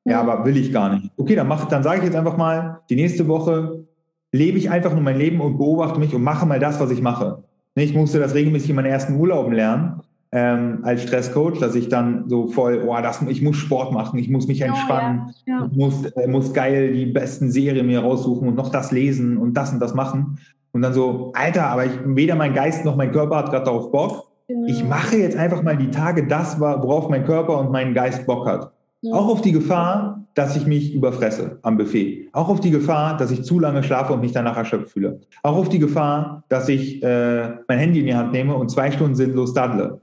Ja, aber will ich gar nicht. Okay, dann mach, dann sage ich jetzt einfach mal, die nächste Woche lebe ich einfach nur mein Leben und beobachte mich und mache mal das, was ich mache. Ich musste das regelmäßig in meinen ersten Urlauben lernen ähm, als Stresscoach, dass ich dann so voll, oh, das, ich muss Sport machen, ich muss mich entspannen, oh, ja, ja. ich muss, äh, muss geil die besten Serien mir raussuchen und noch das lesen und das und das machen. Und dann so, Alter, aber ich, weder mein Geist noch mein Körper hat gerade darauf Bock. Ich mache jetzt einfach mal die Tage das, worauf mein Körper und mein Geist Bock hat. Auch auf die Gefahr, dass ich mich überfresse am Buffet. Auch auf die Gefahr, dass ich zu lange schlafe und mich danach erschöpft fühle. Auch auf die Gefahr, dass ich äh, mein Handy in die Hand nehme und zwei Stunden sinnlos daddle.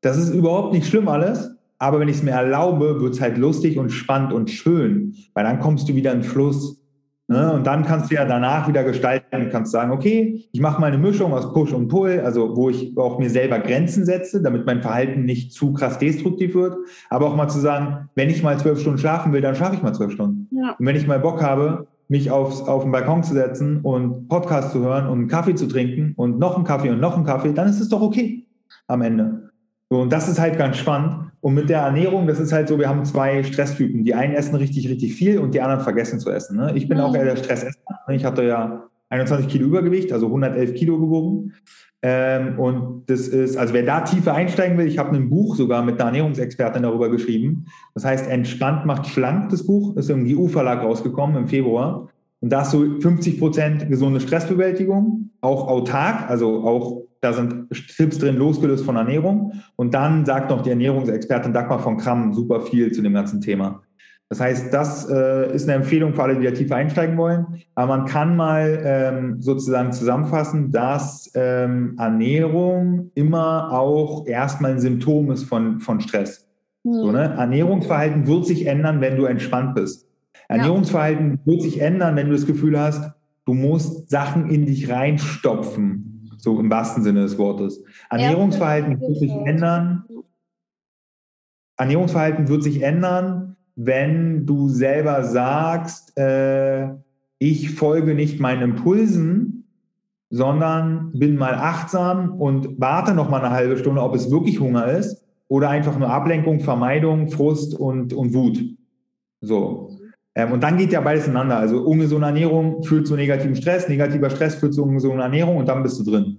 Das ist überhaupt nicht schlimm alles, aber wenn ich es mir erlaube, wird es halt lustig und spannend und schön, weil dann kommst du wieder in Fluss. Ne? Und dann kannst du ja danach wieder gestalten, kannst sagen, okay, ich mache mal eine Mischung aus Push und Pull, also wo ich auch mir selber Grenzen setze, damit mein Verhalten nicht zu krass destruktiv wird, aber auch mal zu sagen, wenn ich mal zwölf Stunden schlafen will, dann schlafe ich mal zwölf Stunden. Ja. Und wenn ich mal Bock habe, mich aufs, auf den Balkon zu setzen und Podcast zu hören und einen Kaffee zu trinken und noch einen Kaffee und noch einen Kaffee, dann ist es doch okay am Ende. So, und das ist halt ganz spannend. Und mit der Ernährung, das ist halt so, wir haben zwei Stresstypen. Die einen essen richtig, richtig viel und die anderen vergessen zu essen. Ne? Ich bin mhm. auch eher der Stressesser. Ich hatte ja 21 Kilo Übergewicht, also 111 Kilo gewogen. Ähm, und das ist, also wer da tiefer einsteigen will, ich habe ein Buch sogar mit einer Ernährungsexpertin darüber geschrieben. Das heißt, Entspannt macht schlank, das Buch. ist im GU-Verlag rausgekommen im Februar. Und da ist so 50 Prozent gesunde Stressbewältigung, auch autark, also auch da sind Tipps drin, losgelöst von Ernährung. Und dann sagt noch die Ernährungsexpertin Dagmar von Kramm super viel zu dem ganzen Thema. Das heißt, das äh, ist eine Empfehlung für alle, die da tiefer einsteigen wollen. Aber man kann mal ähm, sozusagen zusammenfassen, dass ähm, Ernährung immer auch erstmal ein Symptom ist von, von Stress. Mhm. So, ne? Ernährungsverhalten wird sich ändern, wenn du entspannt bist. Ernährungsverhalten ja. wird sich ändern, wenn du das Gefühl hast, du musst Sachen in dich reinstopfen so im wahrsten Sinne des Wortes. Ernährungsverhalten wird sich ändern. Ernährungsverhalten wird sich ändern, wenn du selber sagst, äh, ich folge nicht meinen Impulsen, sondern bin mal achtsam und warte noch mal eine halbe Stunde, ob es wirklich Hunger ist oder einfach nur Ablenkung, Vermeidung, Frust und, und Wut. So. Ähm, und dann geht ja beides ineinander. Also ungesunde Ernährung führt zu negativem Stress, negativer Stress führt zu ungesunder Ernährung und dann bist du drin.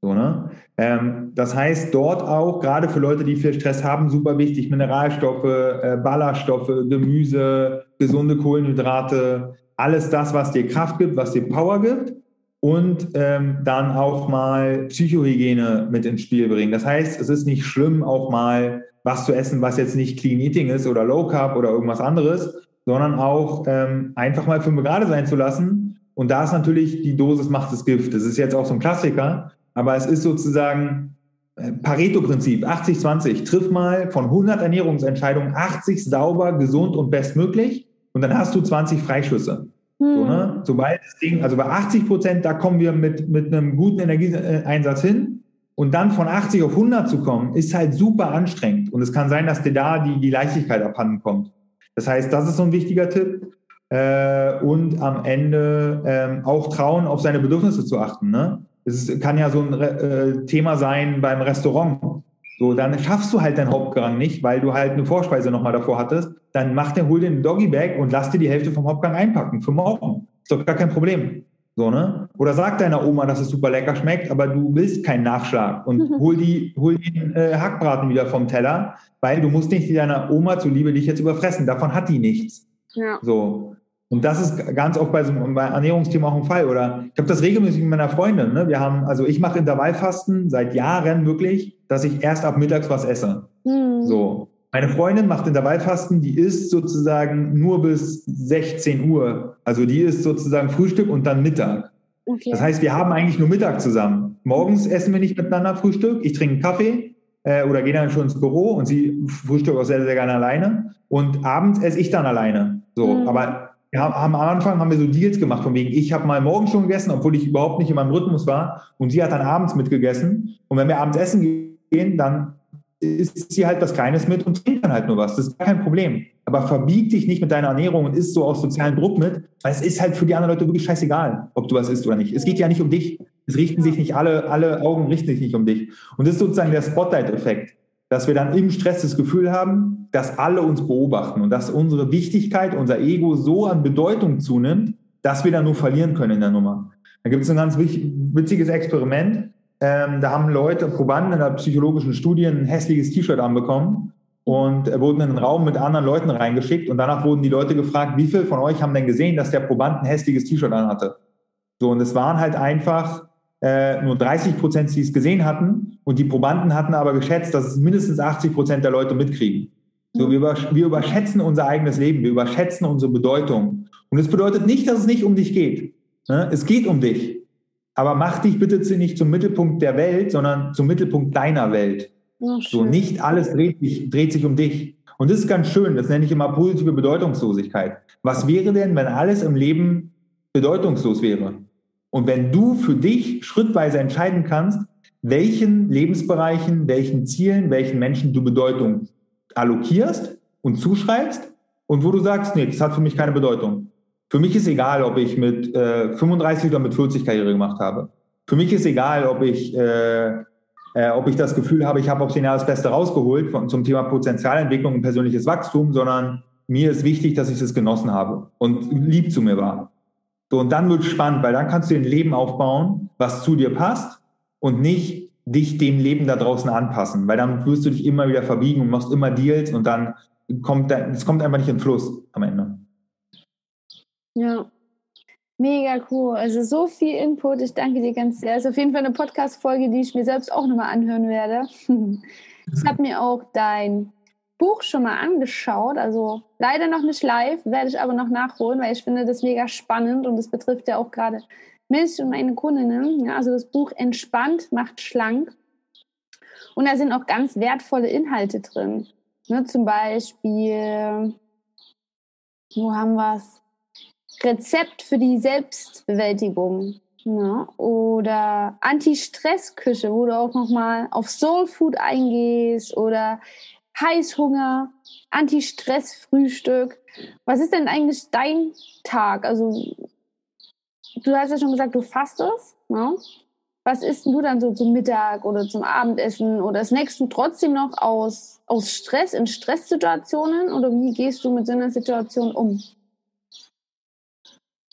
So, ne? Ähm, das heißt, dort auch, gerade für Leute, die viel Stress haben, super wichtig, Mineralstoffe, äh, Ballaststoffe, Gemüse, gesunde Kohlenhydrate, alles das, was dir Kraft gibt, was dir Power gibt und ähm, dann auch mal Psychohygiene mit ins Spiel bringen. Das heißt, es ist nicht schlimm, auch mal was zu essen, was jetzt nicht Clean Eating ist oder Low Carb oder irgendwas anderes, sondern auch ähm, einfach mal fünf Grad sein zu lassen. Und da ist natürlich die Dosis macht das Gift. Das ist jetzt auch so ein Klassiker, aber es ist sozusagen äh, Pareto-Prinzip, 80-20. Triff mal von 100 Ernährungsentscheidungen 80 sauber, gesund und bestmöglich und dann hast du 20 Freischüsse. Hm. So, ne? Sobald das Ding, also bei 80 Prozent, da kommen wir mit, mit einem guten Energieeinsatz hin. Und dann von 80 auf 100 zu kommen, ist halt super anstrengend. Und es kann sein, dass dir da die, die Leichtigkeit abhanden kommt. Das heißt, das ist so ein wichtiger Tipp. Äh, und am Ende ähm, auch trauen, auf seine Bedürfnisse zu achten. Ne? Es kann ja so ein äh, Thema sein beim Restaurant. So, dann schaffst du halt deinen Hauptgang nicht, weil du halt eine Vorspeise nochmal davor hattest. Dann mach dir, hol dir einen Doggy Bag und lass dir die Hälfte vom Hauptgang einpacken für morgen. Ist doch gar kein Problem. So, ne? Oder sag deiner Oma, dass es super lecker schmeckt, aber du willst keinen Nachschlag und hol, die, hol den äh, Hackbraten wieder vom Teller, weil du musst nicht deiner Oma zuliebe dich jetzt überfressen. Davon hat die nichts. Ja. So. Und das ist ganz oft bei so einem Ernährungsthema auch ein Fall. Oder ich habe das regelmäßig mit meiner Freundin. Ne? Wir haben, also ich mache Intervallfasten seit Jahren wirklich, dass ich erst ab mittags was esse. Mhm. So. Meine Freundin macht Intervallfasten, die isst sozusagen nur bis 16 Uhr. Also die isst sozusagen Frühstück und dann Mittag. Okay. Das heißt, wir haben eigentlich nur Mittag zusammen. Morgens essen wir nicht miteinander Frühstück. Ich trinke einen Kaffee äh, oder gehe dann schon ins Büro und sie frühstückt auch sehr, sehr gerne alleine. Und abends esse ich dann alleine. So, mhm. aber haben, am Anfang haben wir so Deals gemacht, von wegen, ich habe mal morgens schon gegessen, obwohl ich überhaupt nicht in meinem Rhythmus war. Und sie hat dann abends mitgegessen. Und wenn wir abends essen gehen, dann isst sie halt was Kleines mit und trinkt dann halt nur was. Das ist kein Problem. Aber verbieg dich nicht mit deiner Ernährung und isst so aus sozialen Druck mit, weil es ist halt für die anderen Leute wirklich scheißegal, ob du was isst oder nicht. Es geht ja nicht um dich. Es richten sich nicht alle, alle Augen richten sich nicht um dich. Und das ist sozusagen der Spotlight-Effekt, dass wir dann im Stress das Gefühl haben, dass alle uns beobachten und dass unsere Wichtigkeit, unser Ego so an Bedeutung zunimmt, dass wir dann nur verlieren können in der Nummer. Da gibt es ein ganz witziges Experiment. Ähm, da haben Leute, Probanden in der psychologischen Studie ein hässliches T-Shirt anbekommen und wurden in einen Raum mit anderen Leuten reingeschickt und danach wurden die Leute gefragt, wie viele von euch haben denn gesehen, dass der Proband ein hässliches T-Shirt anhatte? So, und es waren halt einfach äh, nur 30 Prozent, die es gesehen hatten und die Probanden hatten aber geschätzt, dass es mindestens 80 Prozent der Leute mitkriegen. So, wir, wir überschätzen unser eigenes Leben, wir überschätzen unsere Bedeutung. Und es bedeutet nicht, dass es nicht um dich geht. Ne? Es geht um dich. Aber mach dich bitte nicht zum Mittelpunkt der Welt, sondern zum Mittelpunkt deiner Welt. Oh, so, nicht alles dreht sich, dreht sich um dich. Und das ist ganz schön, das nenne ich immer positive Bedeutungslosigkeit. Was wäre denn, wenn alles im Leben bedeutungslos wäre? Und wenn du für dich schrittweise entscheiden kannst, welchen Lebensbereichen, welchen Zielen, welchen Menschen du Bedeutung allokierst und zuschreibst und wo du sagst, nee, das hat für mich keine Bedeutung. Für mich ist egal, ob ich mit äh, 35 oder mit 40 Karriere gemacht habe. Für mich ist egal, ob ich, äh, äh, ob ich das Gefühl habe, ich habe auf den Jahr das Beste rausgeholt von, zum Thema Potenzialentwicklung und persönliches Wachstum, sondern mir ist wichtig, dass ich es genossen habe und lieb zu mir war. So, und dann wird es spannend, weil dann kannst du ein Leben aufbauen, was zu dir passt und nicht dich dem Leben da draußen anpassen, weil dann wirst du dich immer wieder verbiegen und machst immer Deals und dann kommt es kommt einfach nicht in Fluss am Ende. Ja, mega cool. Also so viel Input. Ich danke dir ganz sehr. Ist auf jeden Fall eine Podcast-Folge, die ich mir selbst auch nochmal anhören werde. Ich habe mir auch dein Buch schon mal angeschaut, also leider noch nicht live, werde ich aber noch nachholen, weil ich finde das mega spannend und das betrifft ja auch gerade mich und meine Kundinnen. Ja, also das Buch Entspannt macht schlank. Und da sind auch ganz wertvolle Inhalte drin. Ne, zum Beispiel, wo haben wir es? Rezept für die Selbstbewältigung. Ja, ne, oder Anti-Stress-Küche, wo du auch nochmal auf Soul Food eingehst oder Heißhunger, Anti-Stress-Frühstück. Was ist denn eigentlich dein Tag? Also, du hast ja schon gesagt, du fastest. Ne? Was isst du dann so zum Mittag oder zum Abendessen? Oder snackst du trotzdem noch aus, aus Stress, in Stresssituationen? Oder wie gehst du mit so einer Situation um?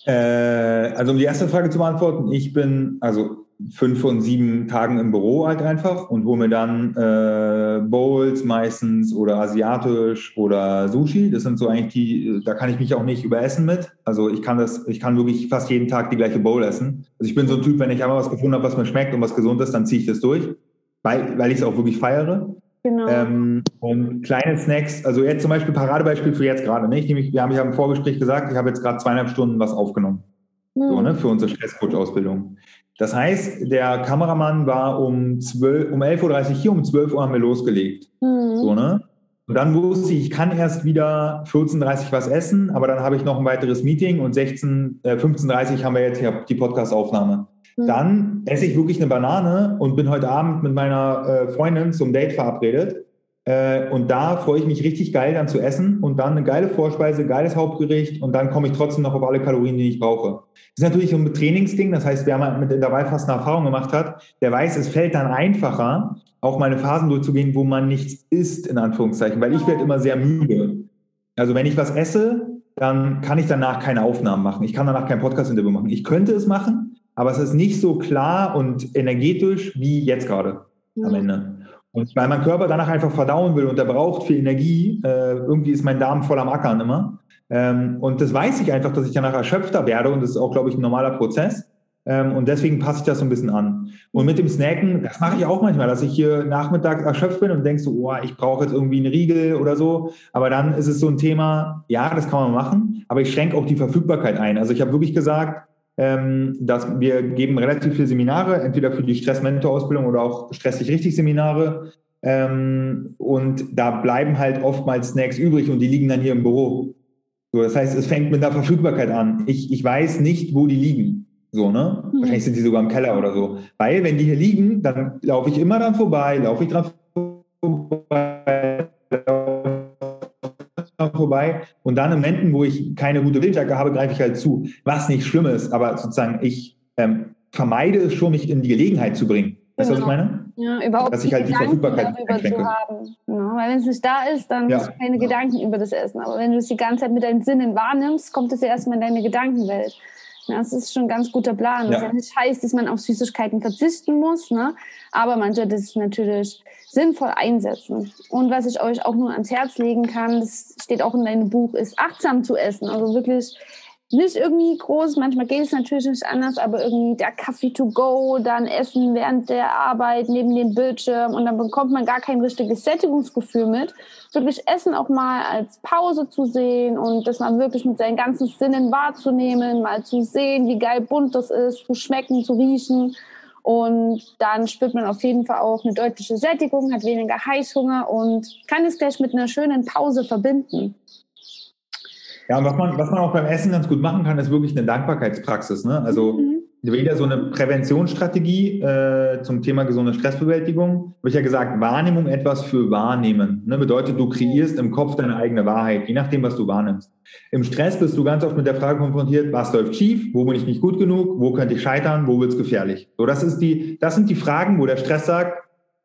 Äh, also um die erste Frage zu beantworten, ich bin, also fünf von sieben Tagen im Büro halt einfach und hole mir dann äh, Bowls meistens oder asiatisch oder Sushi. Das sind so eigentlich die, da kann ich mich auch nicht überessen mit. Also ich kann das, ich kann wirklich fast jeden Tag die gleiche Bowl essen. Also ich bin so ein Typ, wenn ich einmal was gefunden habe, was mir schmeckt und was gesund ist, dann ziehe ich das durch, weil, weil ich es auch wirklich feiere. Genau. Ähm, und kleine Snacks, also jetzt zum Beispiel Paradebeispiel für jetzt gerade. Ne? Ich, wir haben, ich habe im Vorgespräch gesagt, ich habe jetzt gerade zweieinhalb Stunden was aufgenommen. Mhm. So, ne, für unsere Stresscoach-Ausbildung. Das heißt, der Kameramann war um, 12, um 11.30 Uhr hier, um 12 Uhr haben wir losgelegt. Mhm. So, ne? Und dann wusste ich, ich kann erst wieder 14.30 Uhr was essen, aber dann habe ich noch ein weiteres Meeting und 16, äh, 15.30 Uhr haben wir jetzt hier die Podcast-Aufnahme. Mhm. Dann esse ich wirklich eine Banane und bin heute Abend mit meiner äh, Freundin zum Date verabredet. Äh, und da freue ich mich richtig geil dann zu essen und dann eine geile Vorspeise, geiles Hauptgericht und dann komme ich trotzdem noch auf alle Kalorien, die ich brauche. Das ist natürlich so ein Trainingsding, das heißt, wer mal mit fast eine Erfahrung gemacht hat, der weiß, es fällt dann einfacher, auch meine Phasen durchzugehen, wo man nichts isst, in Anführungszeichen, weil ich werde immer sehr müde. Also wenn ich was esse, dann kann ich danach keine Aufnahmen machen. Ich kann danach kein Podcast-Interview machen. Ich könnte es machen, aber es ist nicht so klar und energetisch wie jetzt gerade mhm. am Ende. Und weil mein Körper danach einfach verdauen will und der braucht viel Energie, äh, irgendwie ist mein Darm voll am Ackern immer. Ähm, und das weiß ich einfach, dass ich danach erschöpfter werde und das ist auch, glaube ich, ein normaler Prozess. Ähm, und deswegen passe ich das so ein bisschen an. Und mit dem Snacken, das mache ich auch manchmal, dass ich hier nachmittags erschöpft bin und denkst so, oh, ich brauche jetzt irgendwie einen Riegel oder so. Aber dann ist es so ein Thema, ja, das kann man machen, aber ich schränke auch die Verfügbarkeit ein. Also ich habe wirklich gesagt, ähm, dass wir geben relativ viele Seminare, entweder für die Stressmentor-Ausbildung oder auch stresslich richtig Seminare. Ähm, und da bleiben halt oftmals Snacks übrig und die liegen dann hier im Büro. So, das heißt, es fängt mit der Verfügbarkeit an. Ich, ich weiß nicht, wo die liegen. So, ne? Mhm. Wahrscheinlich sind die sogar im Keller oder so. Weil, wenn die hier liegen, dann laufe ich immer dran vorbei, laufe ich dran vorbei, vorbei. Und dann im Momenten, wo ich keine gute Wildjacke habe, greife ich halt zu. Was nicht schlimm ist, aber sozusagen ich ähm, vermeide es schon, mich in die Gelegenheit zu bringen. Weißt du, genau. was ich genau. meine? Ja, überhaupt Dass ich halt die Verfügbarkeit darüber haben. Ja, weil wenn es nicht da ist, dann ja. hast du keine Gedanken über das Essen. Aber wenn du es die ganze Zeit mit deinen Sinnen wahrnimmst, kommt es ja erstmal in deine Gedankenwelt. Das ist schon ein ganz guter Plan. Ja. Ja nicht heißt, dass man auf Süßigkeiten verzichten muss, ne? aber man sollte es natürlich sinnvoll einsetzen. Und was ich euch auch nur ans Herz legen kann, das steht auch in deinem Buch, ist achtsam zu essen. Also wirklich nicht irgendwie groß, manchmal geht es natürlich nicht anders, aber irgendwie der Kaffee to go, dann Essen während der Arbeit neben dem Bildschirm und dann bekommt man gar kein richtiges Sättigungsgefühl mit. Wirklich Essen auch mal als Pause zu sehen und das mal wirklich mit seinen ganzen Sinnen wahrzunehmen, mal zu sehen, wie geil bunt das ist, zu schmecken, zu riechen. Und dann spürt man auf jeden Fall auch eine deutliche Sättigung, hat weniger Heißhunger und kann es gleich mit einer schönen Pause verbinden. Ja, und was man, was man auch beim Essen ganz gut machen kann, ist wirklich eine Dankbarkeitspraxis. Ne? Also mhm. Wieder so eine Präventionsstrategie äh, zum Thema gesunde Stressbewältigung. Habe ich ja gesagt, Wahrnehmung etwas für wahrnehmen. Ne? Bedeutet, du kreierst im Kopf deine eigene Wahrheit, je nachdem, was du wahrnimmst. Im Stress bist du ganz oft mit der Frage konfrontiert, was läuft schief, wo bin ich nicht gut genug, wo könnte ich scheitern, wo wird es gefährlich. So, das, ist die, das sind die Fragen, wo der Stress sagt,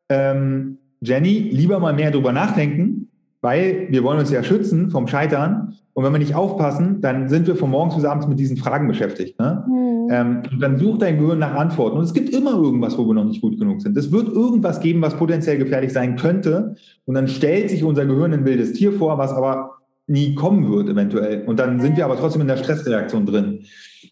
ähm, Jenny, lieber mal mehr drüber nachdenken, weil wir wollen uns ja schützen vom Scheitern und wenn wir nicht aufpassen, dann sind wir von morgens bis abends mit diesen Fragen beschäftigt. Ne? Mhm. Ähm, und dann sucht dein Gehirn nach Antworten. Und es gibt immer irgendwas, wo wir noch nicht gut genug sind. Es wird irgendwas geben, was potenziell gefährlich sein könnte. Und dann stellt sich unser Gehirn ein wildes Tier vor, was aber nie kommen wird eventuell. Und dann sind wir aber trotzdem in der Stressreaktion drin.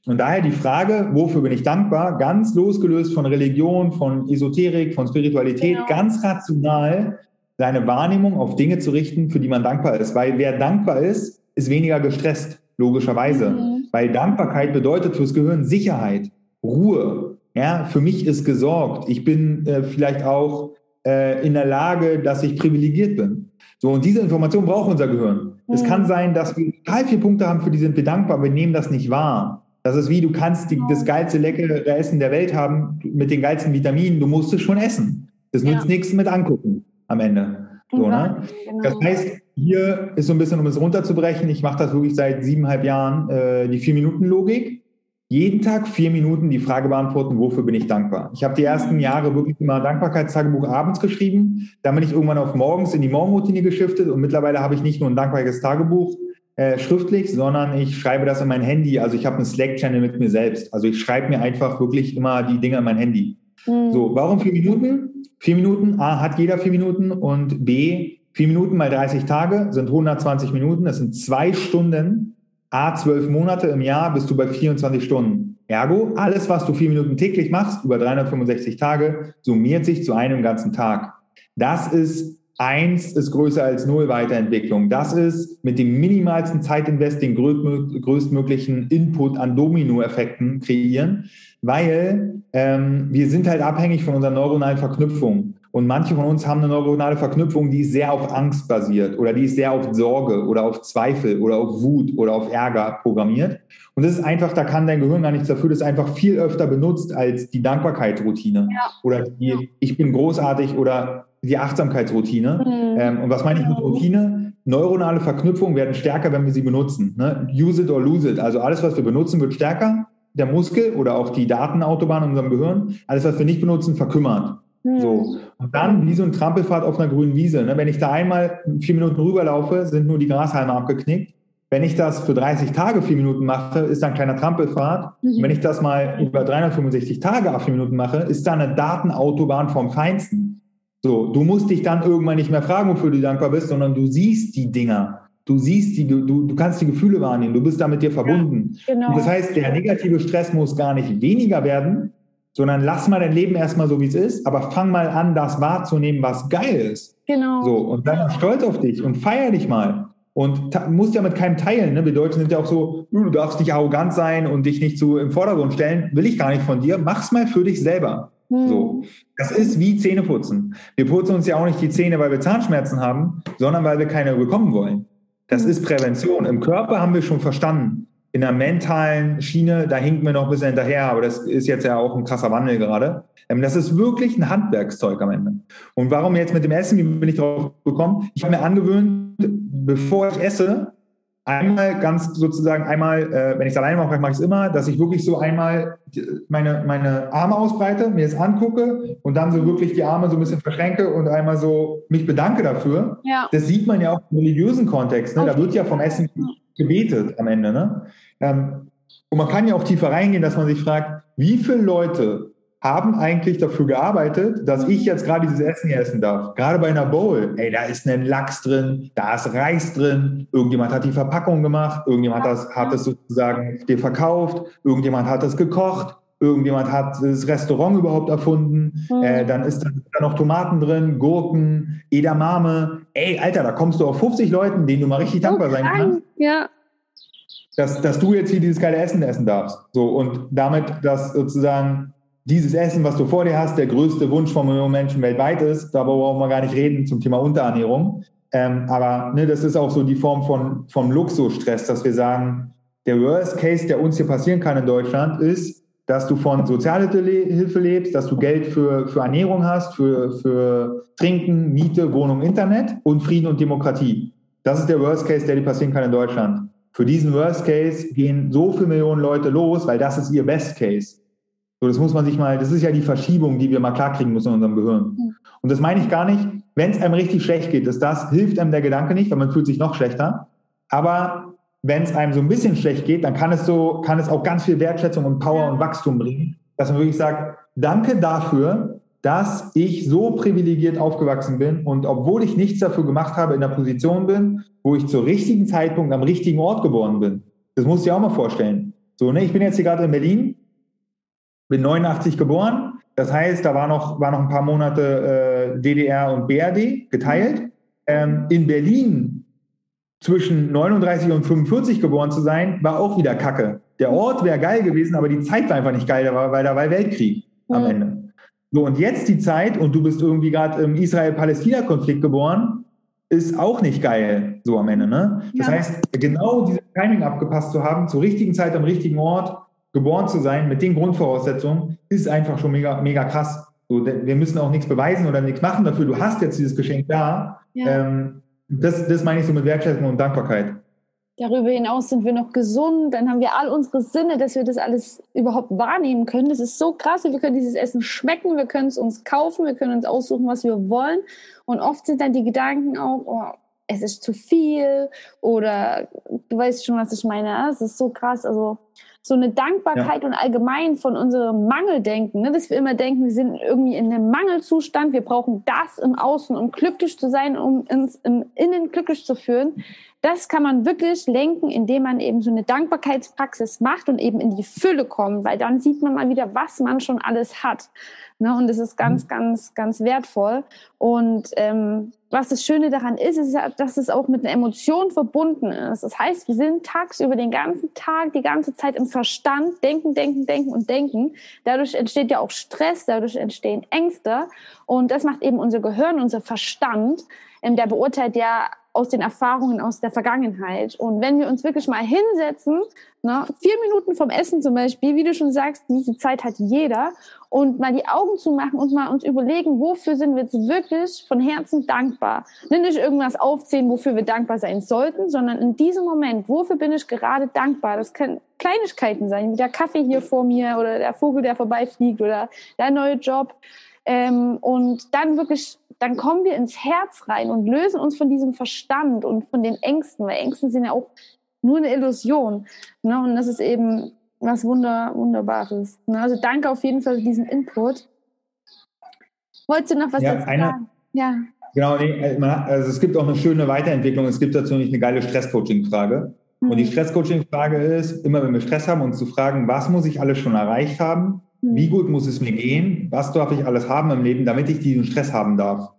Und daher die Frage, wofür bin ich dankbar? Ganz losgelöst von Religion, von Esoterik, von Spiritualität, genau. ganz rational seine Wahrnehmung auf Dinge zu richten, für die man dankbar ist. Weil wer dankbar ist, ist weniger gestresst, logischerweise. Mhm. Weil Dankbarkeit bedeutet fürs Gehirn Sicherheit, Ruhe. Ja, für mich ist gesorgt. Ich bin äh, vielleicht auch äh, in der Lage, dass ich privilegiert bin. So, und diese Information braucht unser Gehirn. Mhm. Es kann sein, dass wir total viele Punkte haben, für die sind wir dankbar, wir nehmen das nicht wahr. Das ist wie, du kannst die, das geilste, leckere Essen der Welt haben mit den geilsten Vitaminen, du musst es schon essen. Das nützt ja. nichts mit angucken am Ende. So, ne? Genau. Das heißt, hier ist so ein bisschen, um es runterzubrechen, ich mache das wirklich seit siebeneinhalb Jahren, äh, die Vier-Minuten-Logik. Jeden Tag vier Minuten die Frage beantworten, wofür bin ich dankbar? Ich habe die ersten Jahre wirklich immer Dankbarkeitstagebuch abends geschrieben. Dann bin ich irgendwann auf morgens in die Morgenroutine geschiftet und mittlerweile habe ich nicht nur ein Dankbarkeitstagebuch äh, schriftlich, sondern ich schreibe das in mein Handy. Also ich habe einen Slack-Channel mit mir selbst. Also ich schreibe mir einfach wirklich immer die Dinge in mein Handy. Mhm. So, warum vier Minuten? Vier Minuten, A, hat jeder vier Minuten und B, vier Minuten mal 30 Tage sind 120 Minuten. Das sind zwei Stunden. A, zwölf Monate im Jahr bist du bei 24 Stunden. Ergo, alles, was du vier Minuten täglich machst, über 365 Tage, summiert sich zu einem ganzen Tag. Das ist Eins ist größer als Null Weiterentwicklung. Das ist mit dem minimalsten Zeitinvest den größtmöglichen Input an Dominoeffekten kreieren weil ähm, wir sind halt abhängig von unseren neuronalen Verknüpfungen. Und manche von uns haben eine neuronale Verknüpfung, die ist sehr auf Angst basiert oder die ist sehr auf Sorge oder auf Zweifel oder auf Wut oder auf Ärger programmiert. Und das ist einfach, da kann dein Gehirn gar nichts dafür, das ist einfach viel öfter benutzt als die Dankbarkeitsroutine ja. oder die Ich bin großartig oder die Achtsamkeitsroutine. Mhm. Ähm, und was meine ich mit Routine? Neuronale Verknüpfungen werden stärker, wenn wir sie benutzen. Ne? Use it or lose it. Also alles, was wir benutzen, wird stärker der Muskel oder auch die Datenautobahn in unserem Gehirn, alles, was wir nicht benutzen, verkümmert. Hm. So. Und dann wie so ein Trampelfahrt auf einer grünen Wiese. Ne? Wenn ich da einmal vier Minuten rüberlaufe, sind nur die Grashalme abgeknickt. wenn ich das für 30 Tage vier Minuten mache, ist da ein kleiner Trampelfahrt. Mhm. Wenn ich das mal über 365 Tage auf vier Minuten mache, ist da eine Datenautobahn vom Feinsten. So, du musst dich dann irgendwann nicht mehr fragen, wofür du dankbar bist, sondern du siehst die Dinger. Du siehst die, du, du kannst die Gefühle wahrnehmen, du bist da mit dir verbunden. Ja, genau. Und das heißt, der negative Stress muss gar nicht weniger werden, sondern lass mal dein Leben erstmal so, wie es ist, aber fang mal an, das wahrzunehmen, was geil ist. Genau. So, und dann stolz auf dich und feier dich mal. Und musst ja mit keinem teilen. Ne? Wir Deutschen sind ja auch so, uh, du darfst nicht arrogant sein und dich nicht so im Vordergrund stellen. Will ich gar nicht von dir. Mach's mal für dich selber. Hm. So. Das ist wie Zähneputzen. Wir putzen uns ja auch nicht die Zähne, weil wir Zahnschmerzen haben, sondern weil wir keine bekommen wollen. Das hm. ist Prävention. Im Körper haben wir schon verstanden in der mentalen Schiene, da hinken wir noch ein bisschen hinterher, aber das ist jetzt ja auch ein krasser Wandel gerade. Ähm, das ist wirklich ein Handwerkszeug am Ende. Und warum jetzt mit dem Essen, wie bin ich drauf gekommen? Ich habe mir angewöhnt, bevor ich esse, einmal ganz sozusagen einmal, äh, wenn ich es alleine mache, mache ich es immer, dass ich wirklich so einmal meine, meine Arme ausbreite, mir es angucke und dann so wirklich die Arme so ein bisschen verschränke und einmal so mich bedanke dafür. Ja. Das sieht man ja auch im religiösen Kontext. Ne? Okay. Da wird ja vom Essen gebetet am Ende. Ne? Ähm, und man kann ja auch tiefer reingehen, dass man sich fragt, wie viele Leute haben eigentlich dafür gearbeitet, dass ich jetzt gerade dieses Essen hier essen darf. Gerade bei einer Bowl. Ey, da ist ein Lachs drin, da ist Reis drin, irgendjemand hat die Verpackung gemacht, irgendjemand hat das, hat das sozusagen dir verkauft, irgendjemand hat das gekocht, irgendjemand hat das Restaurant überhaupt erfunden, mhm. äh, dann ist da noch Tomaten drin, Gurken, Edamame. Ey, Alter, da kommst du auf 50 Leuten, denen du mal richtig dankbar sein kannst. Ja dass, dass du jetzt hier dieses geile Essen essen darfst. So, und damit, dass sozusagen dieses Essen, was du vor dir hast, der größte Wunsch von Millionen Menschen weltweit ist, darüber brauchen wir gar nicht reden zum Thema Unterernährung. Ähm, aber ne, das ist auch so die Form von, von Luxusstress, dass wir sagen, der Worst Case, der uns hier passieren kann in Deutschland, ist, dass du von Sozialhilfe lebst, dass du Geld für, für Ernährung hast, für, für Trinken, Miete, Wohnung, Internet und Frieden und Demokratie. Das ist der Worst Case, der dir passieren kann in Deutschland. Für diesen Worst Case gehen so viele Millionen Leute los, weil das ist ihr Best Case. So, das muss man sich mal, das ist ja die Verschiebung, die wir mal klarkriegen müssen in unserem Gehirn. Und das meine ich gar nicht, wenn es einem richtig schlecht geht, ist das, hilft einem der Gedanke nicht, weil man fühlt sich noch schlechter. Aber wenn es einem so ein bisschen schlecht geht, dann kann es so, kann es auch ganz viel Wertschätzung und Power und Wachstum bringen, dass man wirklich sagt, danke dafür, dass ich so privilegiert aufgewachsen bin und obwohl ich nichts dafür gemacht habe, in der Position bin, wo ich zur richtigen Zeitpunkt am richtigen Ort geboren bin. Das musst du dir auch mal vorstellen. So, ne, ich bin jetzt hier gerade in Berlin, bin 89 geboren. Das heißt, da war noch, war noch ein paar Monate äh, DDR und BRD geteilt. Ähm, in Berlin zwischen 39 und 45 geboren zu sein, war auch wieder Kacke. Der Ort wäre geil gewesen, aber die Zeit war einfach nicht geil, weil da war Weltkrieg am mhm. Ende. So, und jetzt die Zeit, und du bist irgendwie gerade im Israel-Palästina-Konflikt geboren, ist auch nicht geil, so am Ende. Ne? Das ja. heißt, genau dieses Timing abgepasst zu haben, zur richtigen Zeit am richtigen Ort geboren zu sein, mit den Grundvoraussetzungen, ist einfach schon mega, mega krass. So, wir müssen auch nichts beweisen oder nichts machen dafür. Du hast jetzt dieses Geschenk da. Ja. Ähm, das, das meine ich so mit Wertschätzung und Dankbarkeit. Darüber hinaus sind wir noch gesund, dann haben wir all unsere Sinne, dass wir das alles überhaupt wahrnehmen können. Das ist so krass. Wir können dieses Essen schmecken, wir können es uns kaufen, wir können uns aussuchen, was wir wollen. Und oft sind dann die Gedanken auch, oh, es ist zu viel oder du weißt schon, was ich meine. Es ist so krass. Also so eine Dankbarkeit ja. und allgemein von unserem Mangeldenken, ne? dass wir immer denken, wir sind irgendwie in einem Mangelzustand, wir brauchen das im Außen, um glücklich zu sein, um uns im Innen glücklich zu fühlen. Das kann man wirklich lenken, indem man eben so eine Dankbarkeitspraxis macht und eben in die Fülle kommt, weil dann sieht man mal wieder, was man schon alles hat. Ne? Und das ist ganz, mhm. ganz, ganz wertvoll. Und ähm, was das Schöne daran ist, ist, dass es auch mit einer Emotion verbunden ist. Das heißt, wir sind tagsüber den ganzen Tag, die ganze Zeit im Verstand, denken, denken, denken und denken. Dadurch entsteht ja auch Stress, dadurch entstehen Ängste. Und das macht eben unser Gehirn, unser Verstand. Ähm, der beurteilt ja aus den Erfahrungen aus der Vergangenheit. Und wenn wir uns wirklich mal hinsetzen, ne, vier Minuten vom Essen zum Beispiel, wie du schon sagst, diese Zeit hat jeder, und mal die Augen zu machen und mal uns überlegen, wofür sind wir jetzt wirklich von Herzen dankbar. Nicht irgendwas aufzählen, wofür wir dankbar sein sollten, sondern in diesem Moment, wofür bin ich gerade dankbar? Das können Kleinigkeiten sein, wie der Kaffee hier vor mir oder der Vogel, der vorbeifliegt oder der neue Job. Ähm, und dann wirklich dann kommen wir ins Herz rein und lösen uns von diesem Verstand und von den Ängsten, weil Ängsten sind ja auch nur eine Illusion. Ne? Und das ist eben was Wunder, Wunderbares. Ne? Also danke auf jeden Fall für diesen Input. Wolltest du noch was ja, dazu eine, sagen? Ja. Genau, nee, äh, also es gibt auch eine schöne Weiterentwicklung. Es gibt dazu nicht eine geile Stresscoaching-Frage. Mhm. Und die mhm. Stresscoaching-Frage ist, immer wenn wir Stress haben, uns zu fragen, was muss ich alles schon erreicht haben? Wie gut muss es mir gehen? Was darf ich alles haben im Leben, damit ich diesen Stress haben darf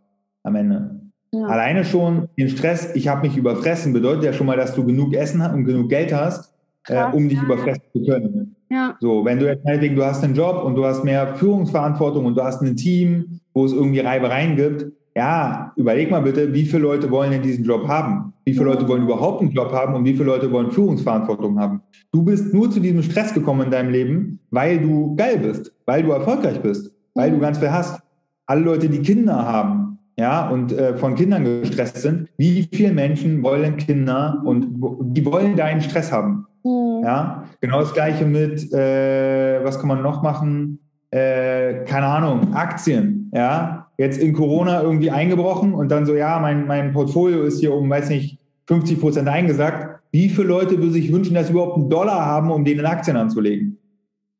am Ende? Ja. Alleine schon den Stress, ich habe mich überfressen, bedeutet ja schon mal, dass du genug Essen und genug Geld hast, äh, um dich überfressen zu können. Ja. So, wenn du jetzt meinetwegen, du hast einen Job und du hast mehr Führungsverantwortung und du hast ein Team, wo es irgendwie Reibereien gibt, ja, überleg mal bitte, wie viele Leute wollen denn diesen Job haben? Wie viele Leute wollen überhaupt einen Job haben und wie viele Leute wollen Führungsverantwortung haben? Du bist nur zu diesem Stress gekommen in deinem Leben, weil du geil bist, weil du erfolgreich bist, weil du ganz viel hast. Alle Leute, die Kinder haben, ja, und äh, von Kindern gestresst sind, wie viele Menschen wollen Kinder und die wollen deinen Stress haben? Mhm. Ja, genau das Gleiche mit, äh, was kann man noch machen? Äh, keine Ahnung, Aktien, ja, jetzt in Corona irgendwie eingebrochen und dann so, ja, mein, mein Portfolio ist hier um, weiß nicht, 50 Prozent eingesackt. Wie viele Leute würden sich wünschen, dass sie überhaupt einen Dollar haben, um den in Aktien anzulegen?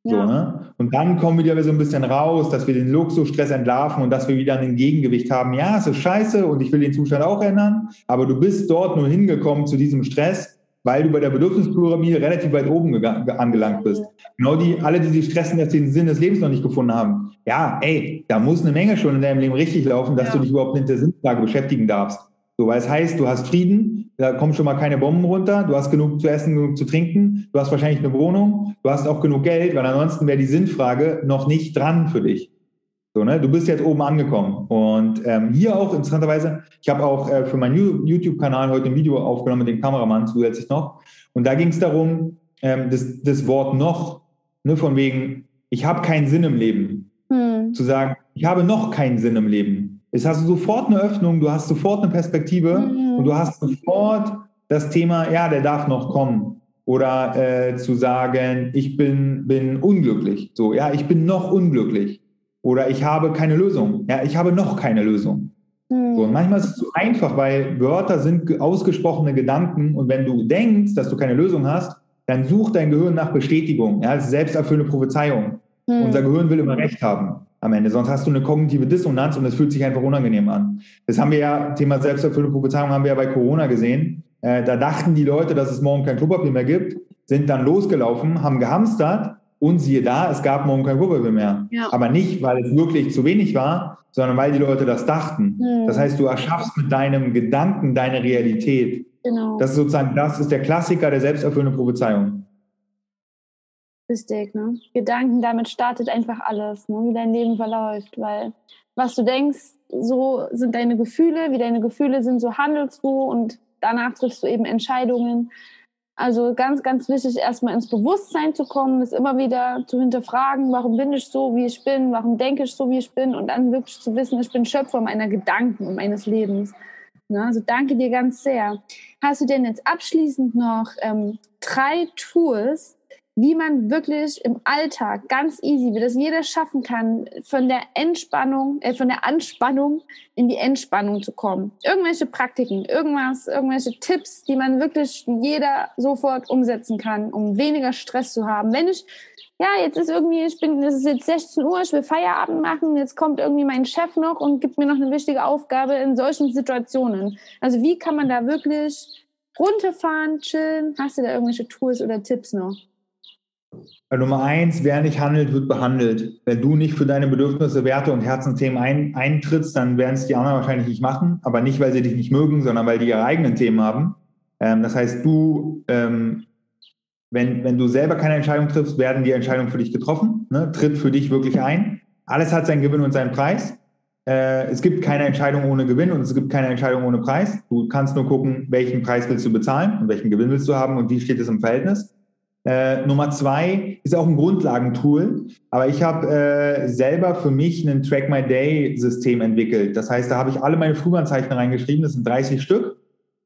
So, ja. ne? Und dann kommen wir wieder so ein bisschen raus, dass wir den Luxusstress entlarven und dass wir wieder ein Gegengewicht haben. Ja, es ist scheiße und ich will den Zustand auch ändern, aber du bist dort nur hingekommen zu diesem Stress, weil du bei der Bedürfnispyramide relativ weit oben angelangt bist. Genau die, alle, die sich stressen, dass sie den Sinn des Lebens noch nicht gefunden haben. Ja, ey, da muss eine Menge schon in deinem Leben richtig laufen, dass ja. du dich überhaupt mit der Sinnfrage beschäftigen darfst. So, weil es heißt, du hast Frieden, da kommen schon mal keine Bomben runter, du hast genug zu essen, genug zu trinken, du hast wahrscheinlich eine Wohnung, du hast auch genug Geld, weil ansonsten wäre die Sinnfrage noch nicht dran für dich. So, ne? Du bist jetzt oben angekommen. Und ähm, hier auch interessanterweise, ich habe auch äh, für meinen YouTube-Kanal heute ein Video aufgenommen mit dem Kameramann zusätzlich noch. Und da ging es darum, ähm, das, das Wort noch, ne, von wegen, ich habe keinen Sinn im Leben. Hm. Zu sagen, ich habe noch keinen Sinn im Leben. Es hast du sofort eine Öffnung, du hast sofort eine Perspektive hm. und du hast sofort das Thema, ja, der darf noch kommen. Oder äh, zu sagen, ich bin, bin unglücklich. So, ja, ich bin noch unglücklich. Oder ich habe keine Lösung. Ja, ich habe noch keine Lösung. So, und manchmal ist es zu einfach, weil Wörter sind ausgesprochene Gedanken und wenn du denkst, dass du keine Lösung hast, dann sucht dein Gehirn nach Bestätigung. Ja, das ist selbsterfüllende Prophezeiung. Mhm. Unser Gehirn will immer Recht haben am Ende, sonst hast du eine kognitive Dissonanz und es fühlt sich einfach unangenehm an. Das haben wir ja, Thema selbsterfüllende Prophezeiung haben wir ja bei Corona gesehen. Äh, da dachten die Leute, dass es morgen kein Klopapier mehr gibt, sind dann losgelaufen, haben gehamstert und siehe da, es gab morgen kein Klopapier mehr. Ja. Aber nicht, weil es wirklich zu wenig war, sondern weil die Leute das dachten. Mhm. Das heißt, du erschaffst mit deinem Gedanken deine Realität. Genau. Das ist sozusagen, das ist der Klassiker der selbsterfüllenden Prophezeiung. Richtig, ne? Gedanken, damit startet einfach alles, ne? wie dein Leben verläuft, weil was du denkst, so sind deine Gefühle, wie deine Gefühle sind, so handelst du und danach triffst du eben Entscheidungen. Also ganz, ganz wichtig, erstmal ins Bewusstsein zu kommen, das immer wieder zu hinterfragen, warum bin ich so, wie ich bin, warum denke ich so, wie ich bin und dann wirklich zu wissen, ich bin Schöpfer meiner Gedanken und meines Lebens. also danke dir ganz sehr. Hast du denn jetzt abschließend noch ähm, drei Tools, wie man wirklich im Alltag ganz easy, wie das jeder schaffen kann, von der Entspannung, äh, von der Anspannung in die Entspannung zu kommen. Irgendwelche Praktiken, irgendwas, irgendwelche Tipps, die man wirklich jeder sofort umsetzen kann, um weniger Stress zu haben. Wenn ich, ja, jetzt ist irgendwie, ich bin, es ist jetzt 16 Uhr, ich will Feierabend machen, jetzt kommt irgendwie mein Chef noch und gibt mir noch eine wichtige Aufgabe in solchen Situationen. Also wie kann man da wirklich runterfahren, chillen? Hast du da irgendwelche Tools oder Tipps noch? Nummer eins, wer nicht handelt, wird behandelt. Wenn du nicht für deine Bedürfnisse, Werte und Herzensthemen ein, eintrittst, dann werden es die anderen wahrscheinlich nicht machen. Aber nicht, weil sie dich nicht mögen, sondern weil die ihre eigenen Themen haben. Ähm, das heißt, du, ähm, wenn, wenn du selber keine Entscheidung triffst, werden die Entscheidungen für dich getroffen. Ne? Tritt für dich wirklich ein. Alles hat seinen Gewinn und seinen Preis. Äh, es gibt keine Entscheidung ohne Gewinn und es gibt keine Entscheidung ohne Preis. Du kannst nur gucken, welchen Preis willst du bezahlen und welchen Gewinn willst du haben und wie steht es im Verhältnis. Äh, Nummer zwei ist auch ein Grundlagentool, aber ich habe äh, selber für mich ein Track My Day System entwickelt. Das heißt, da habe ich alle meine Frühwarnzeichen reingeschrieben, das sind 30 Stück.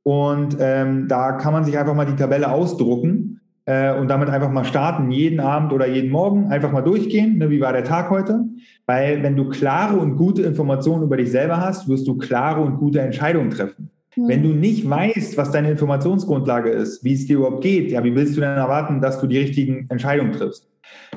Und ähm, da kann man sich einfach mal die Tabelle ausdrucken äh, und damit einfach mal starten, jeden Abend oder jeden Morgen einfach mal durchgehen, ne, wie war der Tag heute. Weil wenn du klare und gute Informationen über dich selber hast, wirst du klare und gute Entscheidungen treffen. Mhm. Wenn du nicht weißt, was deine Informationsgrundlage ist, wie es dir überhaupt geht, ja, wie willst du denn erwarten, dass du die richtigen Entscheidungen triffst?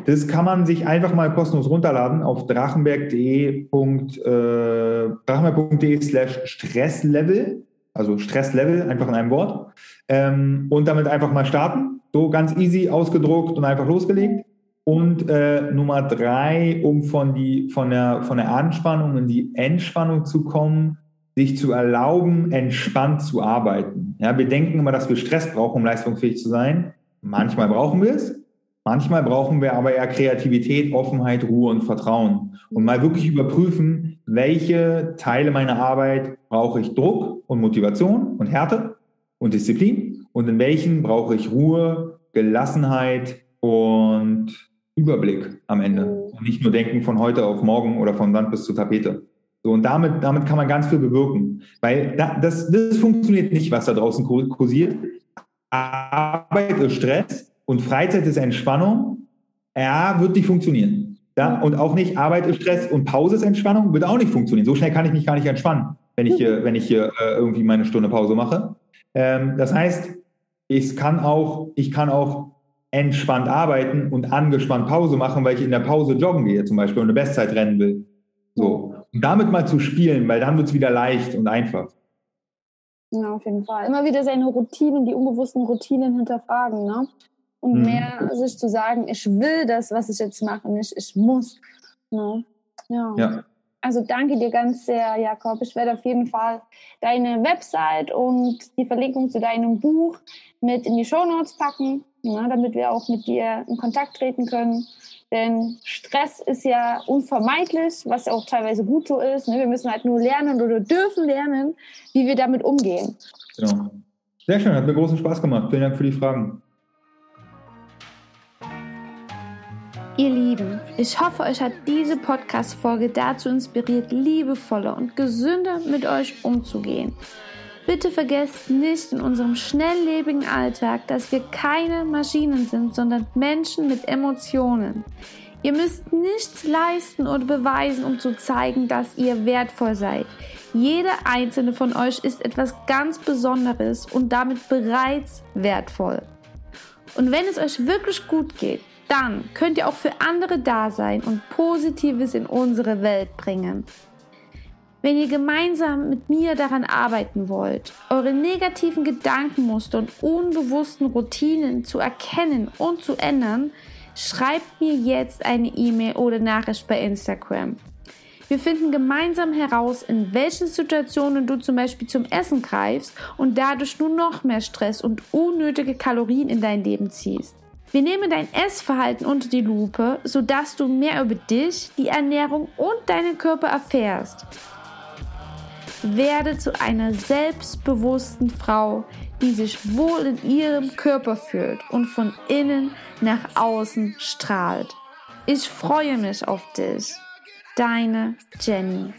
Das kann man sich einfach mal kostenlos runterladen auf drachenberg.de äh, drachenberg.de slash Stresslevel, also Stresslevel, einfach in einem Wort, ähm, und damit einfach mal starten. So ganz easy ausgedruckt und einfach losgelegt. Und äh, Nummer drei, um von, die, von, der, von der Anspannung in die Entspannung zu kommen, sich zu erlauben, entspannt zu arbeiten. Ja, wir denken immer, dass wir Stress brauchen, um leistungsfähig zu sein. Manchmal brauchen wir es. Manchmal brauchen wir aber eher Kreativität, Offenheit, Ruhe und Vertrauen. Und mal wirklich überprüfen, welche Teile meiner Arbeit brauche ich Druck und Motivation und Härte und Disziplin und in welchen brauche ich Ruhe, Gelassenheit und Überblick am Ende. Und nicht nur denken von heute auf morgen oder von Wand bis zur Tapete. So, und damit, damit kann man ganz viel bewirken. Weil da, das, das funktioniert nicht, was da draußen kursiert. Arbeit ist Stress und Freizeit ist Entspannung. Ja, wird nicht funktionieren. Ja, und auch nicht Arbeit ist Stress und Pause ist Entspannung, wird auch nicht funktionieren. So schnell kann ich mich gar nicht entspannen, wenn ich hier, wenn ich hier äh, irgendwie meine Stunde Pause mache. Ähm, das heißt, ich kann auch, ich kann auch entspannt arbeiten und angespannt Pause machen, weil ich in der Pause joggen gehe zum Beispiel und eine Bestzeit rennen will. Und damit mal zu spielen, weil dann wird es wieder leicht und einfach. Ja, auf jeden Fall. Immer wieder seine Routinen, die unbewussten Routinen hinterfragen, ne? Und mhm. mehr sich zu sagen, ich will das, was ich jetzt mache, nicht ich muss. Ne? Ja. ja. Also danke dir ganz sehr, Jakob. Ich werde auf jeden Fall deine Website und die Verlinkung zu deinem Buch mit in die Show Notes packen, ne, damit wir auch mit dir in Kontakt treten können. Denn Stress ist ja unvermeidlich, was auch teilweise gut so ist. Ne? Wir müssen halt nur lernen oder dürfen lernen, wie wir damit umgehen. Genau. Sehr schön, hat mir großen Spaß gemacht. Vielen Dank für die Fragen. Ihr Lieben, ich hoffe, euch hat diese Podcast-Folge dazu inspiriert, liebevoller und gesünder mit euch umzugehen. Bitte vergesst nicht in unserem schnelllebigen Alltag, dass wir keine Maschinen sind, sondern Menschen mit Emotionen. Ihr müsst nichts leisten oder beweisen, um zu zeigen, dass ihr wertvoll seid. Jeder einzelne von euch ist etwas ganz Besonderes und damit bereits wertvoll. Und wenn es euch wirklich gut geht, dann könnt ihr auch für andere da sein und Positives in unsere Welt bringen. Wenn ihr gemeinsam mit mir daran arbeiten wollt, eure negativen Gedankenmuster und unbewussten Routinen zu erkennen und zu ändern, schreibt mir jetzt eine E-Mail oder Nachricht bei Instagram. Wir finden gemeinsam heraus, in welchen Situationen du zum Beispiel zum Essen greifst und dadurch nur noch mehr Stress und unnötige Kalorien in dein Leben ziehst. Wir nehmen dein Essverhalten unter die Lupe, sodass du mehr über dich, die Ernährung und deinen Körper erfährst. Werde zu einer selbstbewussten Frau, die sich wohl in ihrem Körper fühlt und von innen nach außen strahlt. Ich freue mich auf dich. Deine Jenny.